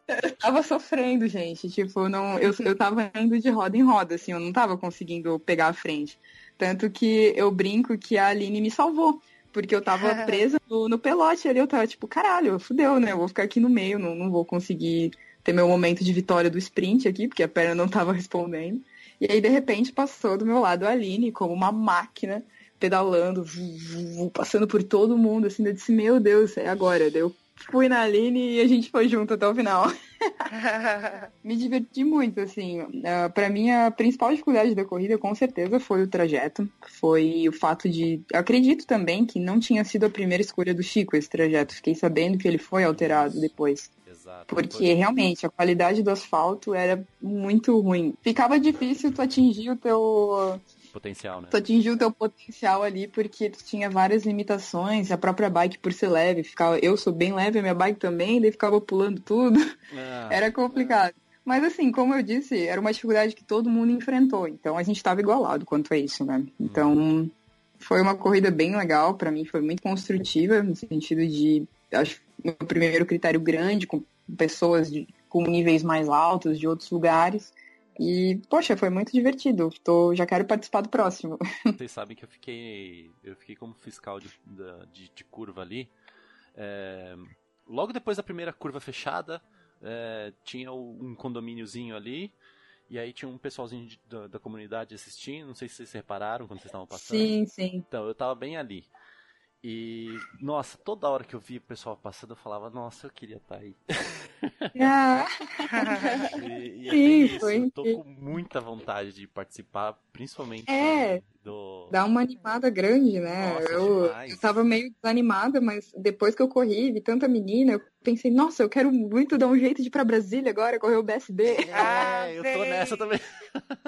eu [LAUGHS] [LAUGHS] tava sofrendo, gente. Tipo, não, eu, eu tava indo de roda em roda, assim, eu não tava conseguindo pegar a frente. Tanto que eu brinco que a Aline me salvou. Porque eu tava [LAUGHS] presa no, no, pelote ali, eu tava tipo, caralho, fudeu, né? Eu vou ficar aqui no meio, não, não vou conseguir ter meu momento de vitória do sprint aqui, porque a perna não tava respondendo. E aí, de repente, passou do meu lado a Aline, como uma máquina, pedalando, passando por todo mundo, assim, eu disse, meu Deus, é agora. Eu fui na Aline e a gente foi junto até o final. [LAUGHS] [LAUGHS] Me diverti muito, assim. Uh, para mim, a principal dificuldade da corrida, com certeza, foi o trajeto. Foi o fato de. Acredito também que não tinha sido a primeira escolha do Chico esse trajeto. Fiquei sabendo que ele foi alterado depois. Exato. Porque realmente a qualidade do asfalto era muito ruim. Ficava difícil tu atingir o teu potencial, né? Tu atingiu o teu potencial ali porque tu tinha várias limitações, a própria bike por ser leve, ficava, eu sou bem leve, a minha bike também, daí ficava pulando tudo. Ah, era complicado. Mas assim, como eu disse, era uma dificuldade que todo mundo enfrentou, então a gente estava igualado quanto a isso, né? Então, hum. foi uma corrida bem legal, para mim foi muito construtiva, no sentido de, acho, o primeiro critério grande, com pessoas de, com níveis mais altos de outros lugares. E, poxa, foi muito divertido. Tô, já quero participar do próximo. [LAUGHS] Vocês sabem que eu fiquei. Eu fiquei como fiscal de, de, de curva ali. É, logo depois da primeira curva fechada, é, tinha um condomíniozinho ali. E aí tinha um pessoalzinho de, da, da, comunidade assistindo. Não sei se vocês repararam quando vocês estavam passando. Sim, sim. Então, eu tava bem ali. E, nossa, toda hora que eu via o pessoal passando, eu falava, nossa, eu queria estar tá aí. [LAUGHS] Ah. e, e é Sim, isso, foi. Eu tô com muita vontade de participar, principalmente é, do. Dá uma animada grande, né? Nossa, eu, eu tava meio desanimada, mas depois que eu corri, vi tanta menina, eu pensei, nossa, eu quero muito dar um jeito de ir pra Brasília agora, correr o BSD. É, ah, eu tô nessa também.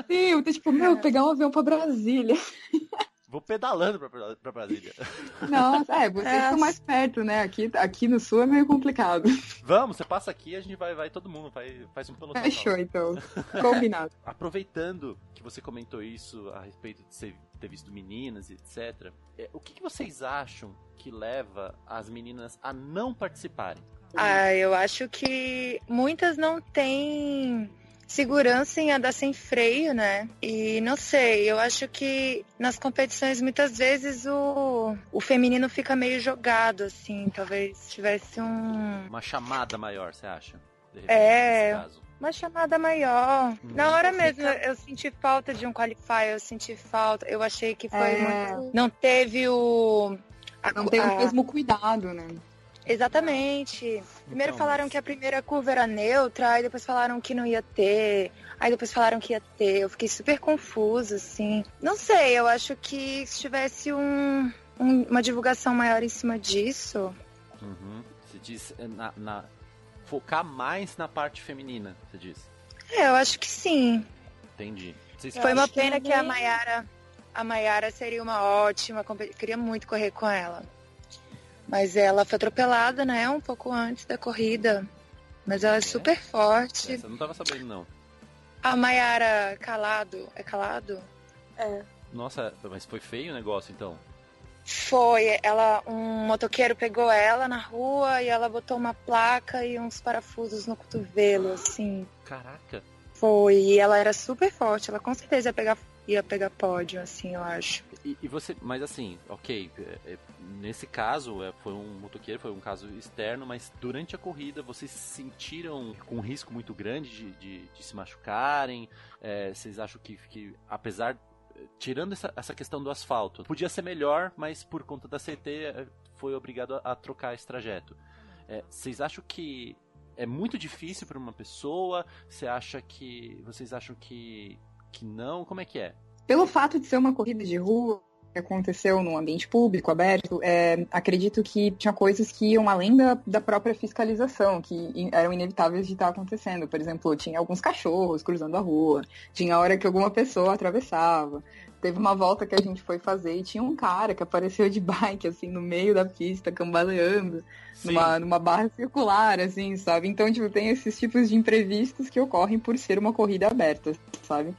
Sim, eu tô tipo, meu, pegar um avião pra Brasília. [LAUGHS] Vou pedalando pra, pra Brasília. [LAUGHS] Nossa, é, vocês é. estão mais perto, né? Aqui, aqui no sul é meio complicado. Vamos, você passa aqui a gente vai, vai todo mundo, vai, faz um pelotão. Fechou, então. [LAUGHS] Combinado. Aproveitando que você comentou isso a respeito de você ter visto meninas e etc. É, o que, que vocês acham que leva as meninas a não participarem? Ah, eu acho que muitas não têm segurança em andar sem freio, né? E não sei, eu acho que nas competições muitas vezes o, o feminino fica meio jogado, assim, talvez tivesse um. Uma chamada maior, você acha? Repente, é. Uma chamada maior. Hum. Na hora mesmo, eu senti falta de um qualifier, eu senti falta. Eu achei que foi é. muito... Não teve o. A, não tem a... o mesmo cuidado, né? Exatamente. Primeiro então, falaram que a primeira curva era neutra, aí depois falaram que não ia ter, aí depois falaram que ia ter. Eu fiquei super confusa, assim. Não sei, eu acho que se tivesse um, um, uma divulgação maior em cima disso. Uhum. Você diz eh, na, na, focar mais na parte feminina, você diz? É, eu acho que sim. Entendi. Vocês Foi uma pena que, que a Mayara. A Mayara seria uma ótima. Queria muito correr com ela. Mas ela foi atropelada, né? Um pouco antes da corrida. Mas ela é, é super forte. Você não tava sabendo, não. A Mayara Calado. É Calado? É. Nossa, mas foi feio o negócio, então? Foi. Ela, um motoqueiro pegou ela na rua e ela botou uma placa e uns parafusos no cotovelo, assim. Caraca. Foi. E ela era super forte. Ela com certeza ia pegar ia pegar pódio, assim, eu acho. E, e você, mas assim, ok, é, é, nesse caso é, foi um motoqueiro, foi um caso externo, mas durante a corrida vocês se sentiram com um risco muito grande de, de, de se machucarem? É, vocês acham que, que apesar tirando essa, essa questão do asfalto, podia ser melhor, mas por conta da CT foi obrigado a, a trocar esse trajeto. É, vocês acham que é muito difícil para uma pessoa? Você acha que. Vocês acham que. Que não? Como é que é? Pelo fato de ser uma corrida de rua, aconteceu num ambiente público, aberto, é, acredito que tinha coisas que iam além da, da própria fiscalização, que eram inevitáveis de estar acontecendo. Por exemplo, tinha alguns cachorros cruzando a rua, tinha hora que alguma pessoa atravessava. Teve uma volta que a gente foi fazer e tinha um cara que apareceu de [LAUGHS] bike, assim, no meio da pista, cambaleando, numa, numa barra circular, assim, sabe? Então, tipo, tem esses tipos de imprevistos que ocorrem por ser uma corrida aberta, sabe?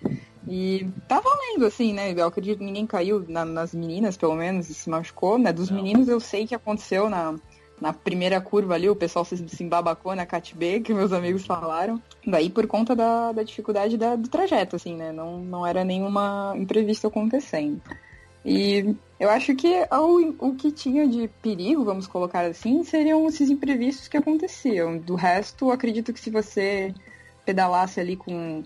E tá valendo, assim, né? Eu acredito que ninguém caiu na, nas meninas, pelo menos, e se machucou, né? Dos Não. meninos eu sei que aconteceu na, na primeira curva ali, o pessoal se, se embabacou na Cat B, que meus amigos falaram. Daí por conta da, da dificuldade da, do trajeto, assim, né? Não, não era nenhuma imprevisto acontecendo. E eu acho que o, o que tinha de perigo, vamos colocar assim, seriam esses imprevistos que aconteciam. Do resto, acredito que se você pedalasse ali com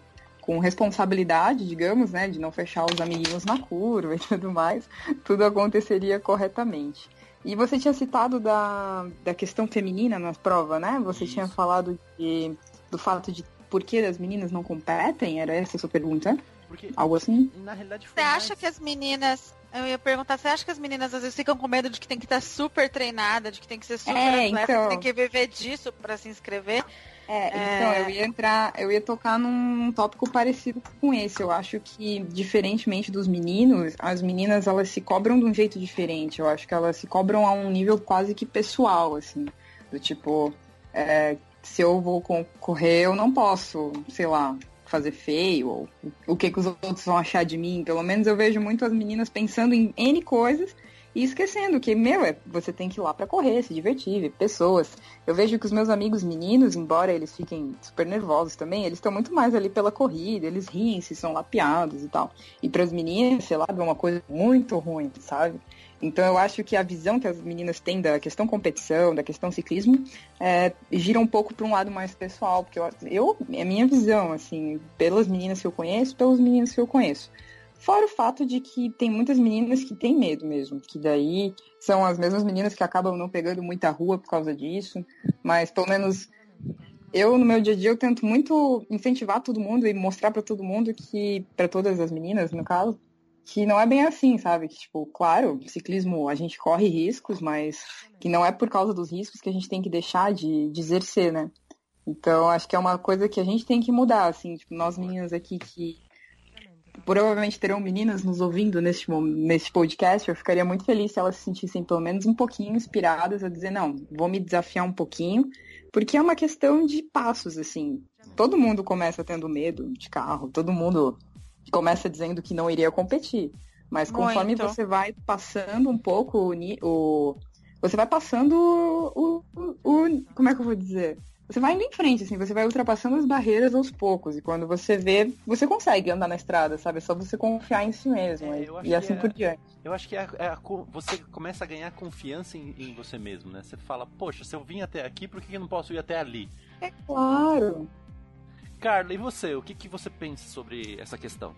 com responsabilidade, digamos, né, de não fechar os amiguinhos na curva [LAUGHS] e tudo mais, tudo aconteceria corretamente. E você tinha citado da, da questão feminina na prova, né? Você Isso. tinha falado de, do fato de por que as meninas não competem? Era essa a sua pergunta? Porque, Algo assim? Na realidade, Você mais... acha que as meninas eu ia perguntar, você acha que as meninas às vezes ficam com medo de que tem que estar super treinada, de que tem que ser super é, atleta, então... que tem que viver disso para se inscrever? É, então, eu ia entrar, eu ia tocar num tópico parecido com esse. Eu acho que, diferentemente dos meninos, as meninas elas se cobram de um jeito diferente. Eu acho que elas se cobram a um nível quase que pessoal, assim. Do tipo, é, se eu vou concorrer, eu não posso, sei lá, fazer feio, ou o que, que os outros vão achar de mim. Pelo menos eu vejo muito as meninas pensando em N coisas e esquecendo que, meu, é, você tem que ir lá para correr, se divertir, ver pessoas. Eu vejo que os meus amigos meninos, embora eles fiquem super nervosos também, eles estão muito mais ali pela corrida, eles riem, se são lapeados e tal. E para as meninas, sei lá, é uma coisa muito ruim, sabe? Então eu acho que a visão que as meninas têm da questão competição, da questão ciclismo, é, gira um pouco para um lado mais pessoal, porque eu, eu, é a minha visão, assim, pelas meninas que eu conheço, pelos meninos que eu conheço. Fora o fato de que tem muitas meninas que têm medo mesmo, que daí são as mesmas meninas que acabam não pegando muita rua por causa disso, mas pelo menos eu no meu dia a dia eu tento muito incentivar todo mundo e mostrar para todo mundo que para todas as meninas, no caso, que não é bem assim, sabe? Que tipo, claro, ciclismo a gente corre riscos, mas que não é por causa dos riscos que a gente tem que deixar de, exercer, né? Então, acho que é uma coisa que a gente tem que mudar, assim, tipo, nós meninas aqui que provavelmente terão meninas nos ouvindo neste, neste podcast, eu ficaria muito feliz se elas se sentissem pelo menos um pouquinho inspiradas a dizer, não, vou me desafiar um pouquinho, porque é uma questão de passos, assim. Todo mundo começa tendo medo de carro, todo mundo começa dizendo que não iria competir. Mas conforme muito. você vai passando um pouco o, o você vai passando o, o, o, Como é que eu vou dizer? Você vai indo em frente, assim, você vai ultrapassando as barreiras aos poucos. E quando você vê, você consegue andar na estrada, sabe? É só você confiar em si mesmo. É, e, assim é, por diante. Eu acho que é, é a, você começa a ganhar confiança em, em, você mesmo, né? Você fala, poxa, se eu vim até aqui, por que eu não posso ir até ali? É claro. Carla, e você? O que, que você pensa sobre essa questão?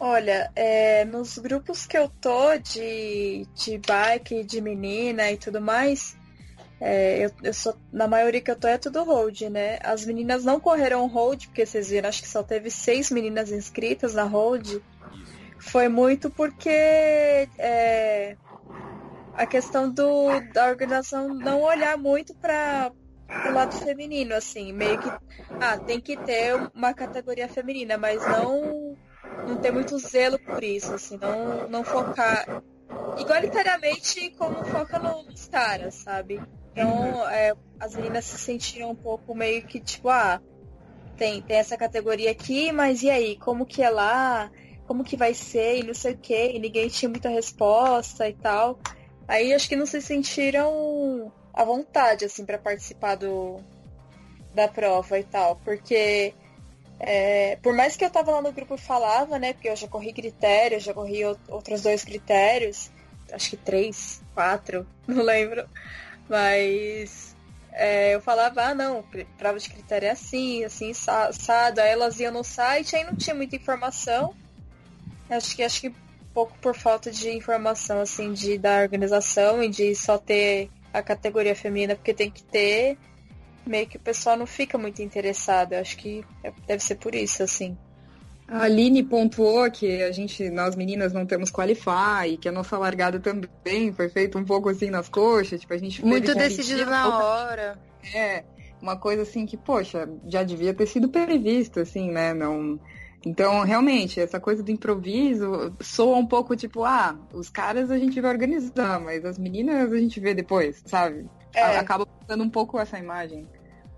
Olha, é, nos grupos que eu tô de, de bike, de menina e tudo mais, é, eu, eu sou, na maioria que eu tô é tudo hold, né? As meninas não correram hold, porque vocês viram, acho que só teve seis meninas inscritas na hold. Foi muito porque é, a questão do, da organização não olhar muito para o lado feminino, assim, meio que ah, tem que ter uma categoria feminina, mas não não ter muito zelo por isso, assim, não, não focar igualitariamente como foca nos caras, sabe? Então, é, as meninas se sentiram um pouco meio que tipo, ah, tem, tem essa categoria aqui, mas e aí, como que é lá? Como que vai ser? E não sei o que, e ninguém tinha muita resposta e tal. Aí acho que não se sentiram à vontade, assim, para participar do, da prova e tal, porque é, por mais que eu tava lá no grupo e falava, né, porque eu já corri critérios, já corri outros dois critérios, acho que três, quatro, [LAUGHS] não lembro. Mas é, eu falava, ah não, prova de critério é assim, assim, assado. Aí elas iam no site, aí não tinha muita informação. Acho que acho que pouco por falta de informação, assim, de da organização e de só ter a categoria feminina, porque tem que ter, meio que o pessoal não fica muito interessado. Eu acho que é, deve ser por isso, assim. A Aline pontuou que a gente, nós meninas, não temos Qualify, que a nossa largada também foi feita um pouco assim nas coxas, tipo, a gente Muito decidido na hora. É, uma coisa assim que, poxa, já devia ter sido previsto, assim, né? Não. Então, realmente, essa coisa do improviso soa um pouco tipo, ah, os caras a gente vai organizar, mas as meninas a gente vê depois, sabe? É. Acaba dando um pouco essa imagem.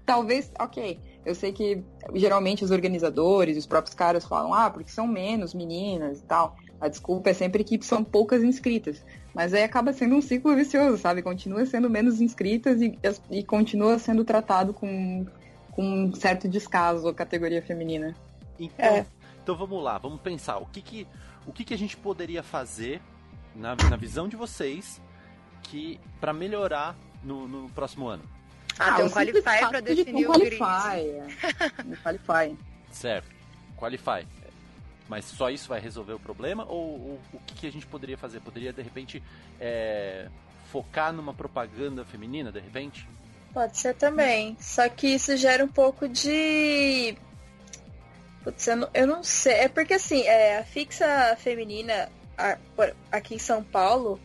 Talvez, ok. Eu sei que geralmente os organizadores, os próprios caras falam, ah, porque são menos meninas e tal. A desculpa é sempre que são poucas inscritas. Mas aí acaba sendo um ciclo vicioso, sabe? Continua sendo menos inscritas e, e continua sendo tratado com, com um certo descaso a categoria feminina. Então, É. então vamos lá, vamos pensar. O que que, o que, que a gente poderia fazer, na, na visão de vocês, que para melhorar no, no próximo ano? Ah, tem um simples Qualify ter definir um o grid. Qualify, é. [LAUGHS] Um Qualify. Certo. Qualify. Mas só isso vai resolver o problema? Ou, ou o que, que a gente poderia fazer? Poderia, de repente, é, focar numa propaganda feminina, de repente? Pode ser também. Só que isso gera um pouco de. Putz, eu não, eu não sei. É porque assim, é, a fixa feminina a- aqui em São Paulo,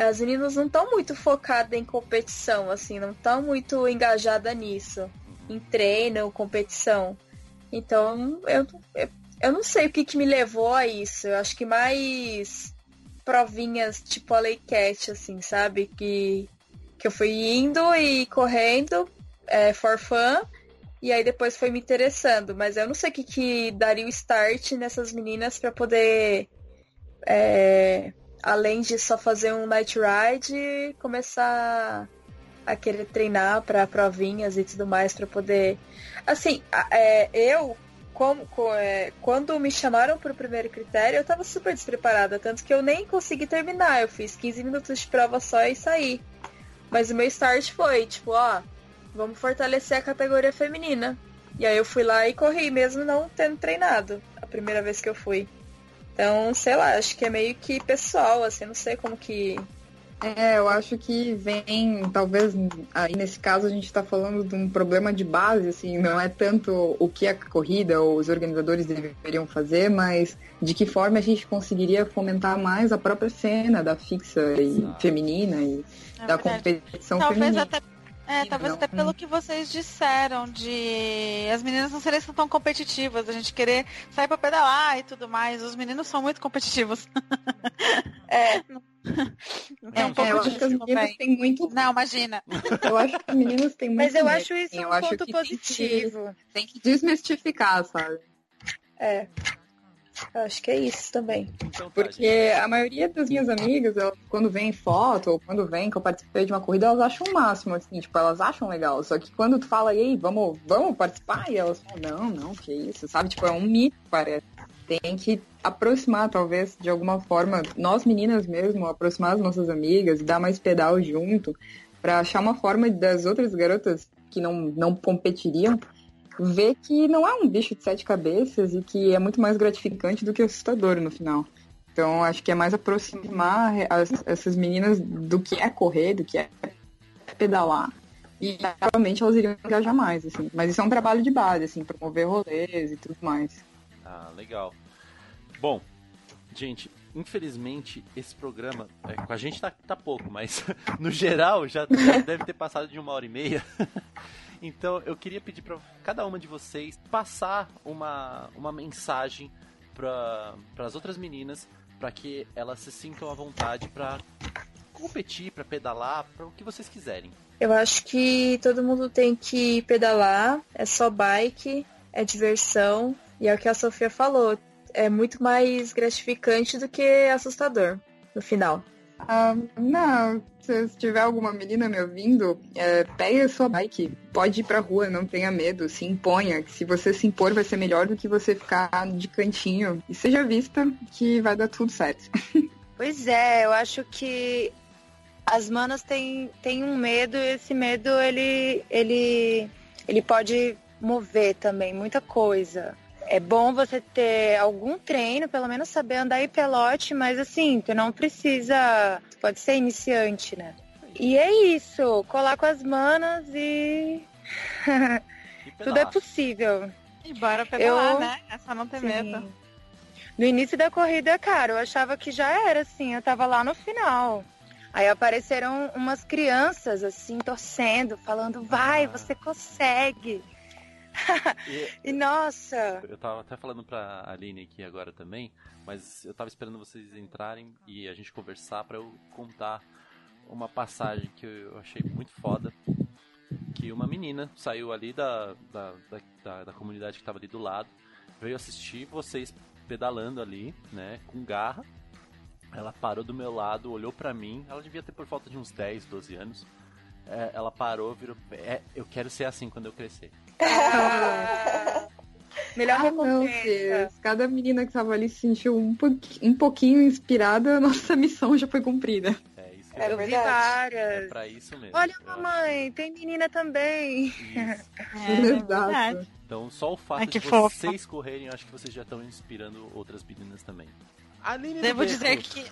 as meninas não estão muito focadas em competição, assim, não estão muito engajadas nisso. Em treino, competição. Então, eu, eu, eu não sei o que, que me levou a isso. Eu acho que mais provinhas tipo a Laycat, assim, sabe? Que, que eu fui indo e correndo é, for fun, e aí depois foi me interessando. Mas eu não sei o que, que daria o start nessas meninas para poder, é, além de só fazer um night ride, começar a querer treinar para provinhas e tudo mais para poder. Assim, é, eu como, co- é, quando me chamaram pro primeiro critério, eu tava super despreparada, tanto que eu nem consegui terminar. Eu fiz 15 minutos de prova só e saí. Mas o meu start foi, tipo, ó, vamos fortalecer a categoria feminina. E aí eu fui lá e corri, mesmo não tendo treinado a primeira vez que eu fui. Então, sei lá, acho que é meio que pessoal, assim, não sei como que. É, eu acho que vem, talvez, aí nesse caso a gente está falando de um problema de base, assim, não é tanto o que a corrida ou os organizadores deveriam fazer, mas de que forma a gente conseguiria fomentar mais a própria cena da fixa e feminina e É da verdade. competição Talvez feminina. até. É, talvez Não. até pelo que vocês disseram, de as meninas não serem tão competitivas, a gente querer sair pra pedalar e tudo mais. Os meninos são muito competitivos. É, [LAUGHS] Tem um É, pouco É, eu acho que meninas também. têm muito. Não, imagina. Eu acho que as meninas têm muito. Mas eu medo, acho isso eu um acho ponto que tem que- positivo. Tem que desmistificar, sabe? é. Eu acho que é isso também. Então tá, Porque a maioria das minhas amigas, elas, quando vem foto ou quando vem que eu participei de uma corrida, elas acham o máximo, assim, tipo, elas acham legal. Só que quando tu fala, ei, vamos, vamos participar, e elas falam, não, não, que isso, sabe? Tipo, é um mito, parece. Tem que aproximar, talvez, de alguma forma, nós meninas mesmo, aproximar as nossas amigas, dar mais pedal junto, pra achar uma forma das outras garotas que não, não competiriam ver que não é um bicho de sete cabeças e que é muito mais gratificante do que assustador no final. Então, acho que é mais aproximar as- essas meninas do que é correr, do que é pedalar. E provavelmente elas iriam engajar mais, assim. Mas isso é um trabalho de base, assim, promover rolês e tudo mais. Ah, legal. Bom, gente, infelizmente esse programa, é, com a gente tá, tá pouco, mas [LAUGHS] no geral já, já deve ter passado de uma hora e meia. [LAUGHS] Então eu queria pedir para cada uma de vocês passar uma, uma mensagem para as outras meninas, para que elas se sintam à vontade para competir, para pedalar, para o que vocês quiserem. Eu acho que todo mundo tem que pedalar, é só bike, é diversão, e é o que a Sofia falou, é muito mais gratificante do que assustador no final. Ah, não, se tiver alguma menina me ouvindo, é, pegue a sua bike, pode ir pra rua, não tenha medo, se imponha, que se você se impor vai ser melhor do que você ficar de cantinho. E seja vista que vai dar tudo certo. [LAUGHS] Pois é, eu acho que as manas têm, têm um medo e esse medo ele, ele, ele pode mover também muita coisa. É bom você ter algum treino, pelo menos saber andar em pelote, mas assim, tu não precisa. Pode ser iniciante, né? E é isso, colar com as manas e. [LAUGHS] Tudo é possível. E bora pedalar, Eu- né? É só não ter Sim. medo. No início da corrida, cara, eu achava que já era assim, eu tava lá no final. Aí apareceram umas crianças assim, torcendo, falando, vai, Ah. você consegue. E [LAUGHS] E nossa, eu tava até falando pra Aline aqui agora também, mas eu tava esperando vocês entrarem e a gente conversar pra eu contar uma passagem que eu achei muito foda. Que uma menina saiu ali da, da, da, da- da comunidade que tava ali do lado, veio assistir vocês pedalando ali, né, com garra. Ela parou do meu lado, olhou pra mim, ela devia ter por volta de uns 10, 12 anos. É, ela parou, virou. É, eu quero ser assim quando eu crescer. Melhor Ah, Meu recompensa. Deus, cada menina que tava ali se sentiu um, pouqui- um pouquinho inspirada, a [LAUGHS] nossa missão já foi cumprida. É isso que É eu vi. É pra isso mesmo. Olha, Eu acho mamãe, tem menina também. isso. É, é verdade. Exato. Então, só o fato Ai, que de fofa. vocês correrem, eu acho que vocês já estão inspirando outras meninas também. Aline Devo dizer que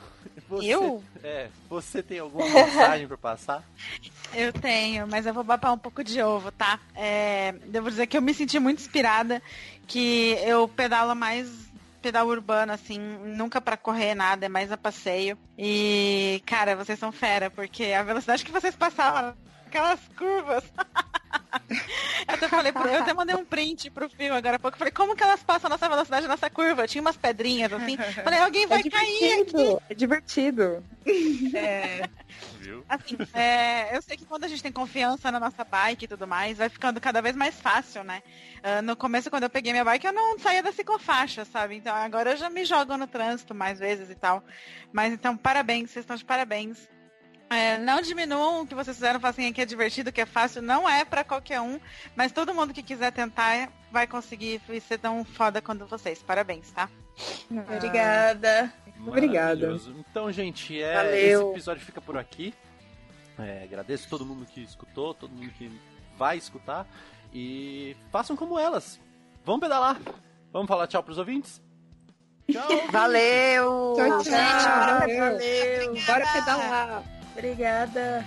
você, eu? É, você tem alguma mensagem pra passar? Eu tenho, mas eu vou babar um pouco de ovo, tá? É, devo dizer que eu me senti muito inspirada, que eu pedalo mais pedal urbano, assim, nunca pra correr nada, é mais a passeio. E, cara, vocês são fera, porque a velocidade que vocês passavam, aquelas curvas. [LAUGHS] eu até falei, pro- eu até mandei um print pro fio agora há pouco. eu Falei, como que elas passam nessa velocidade nessa curva? Tinha umas pedrinhas assim. Falei, alguém vai é cair aqui. é divertido. É, Viu? Assim, é, eu sei que quando a gente tem confiança na nossa bike e tudo mais, vai ficando cada vez mais fácil, né? Ah, no começo, quando eu peguei minha bike, eu não saía da ciclofaixa, sabe? Então agora eu já me jogo no trânsito mais vezes e tal. Mas então, parabéns, vocês estão de parabéns. É, não diminuam o que vocês fizeram, façam assim, que é divertido, que é fácil, não é pra qualquer um, mas todo mundo que quiser tentar vai conseguir ser tão foda quanto vocês. Parabéns, tá? Obrigada. Obrigada. Maravilhoso. Então, gente, é, Valeu. esse episódio fica por aqui. É, agradeço todo mundo que escutou, todo mundo que vai escutar. E façam como elas. Vamos pedalar. Vamos falar tchau pros ouvintes? Tchau! [LAUGHS] valeu! Tchau, tchau. Valeu. Valeu. Bora pedalar. Obrigada.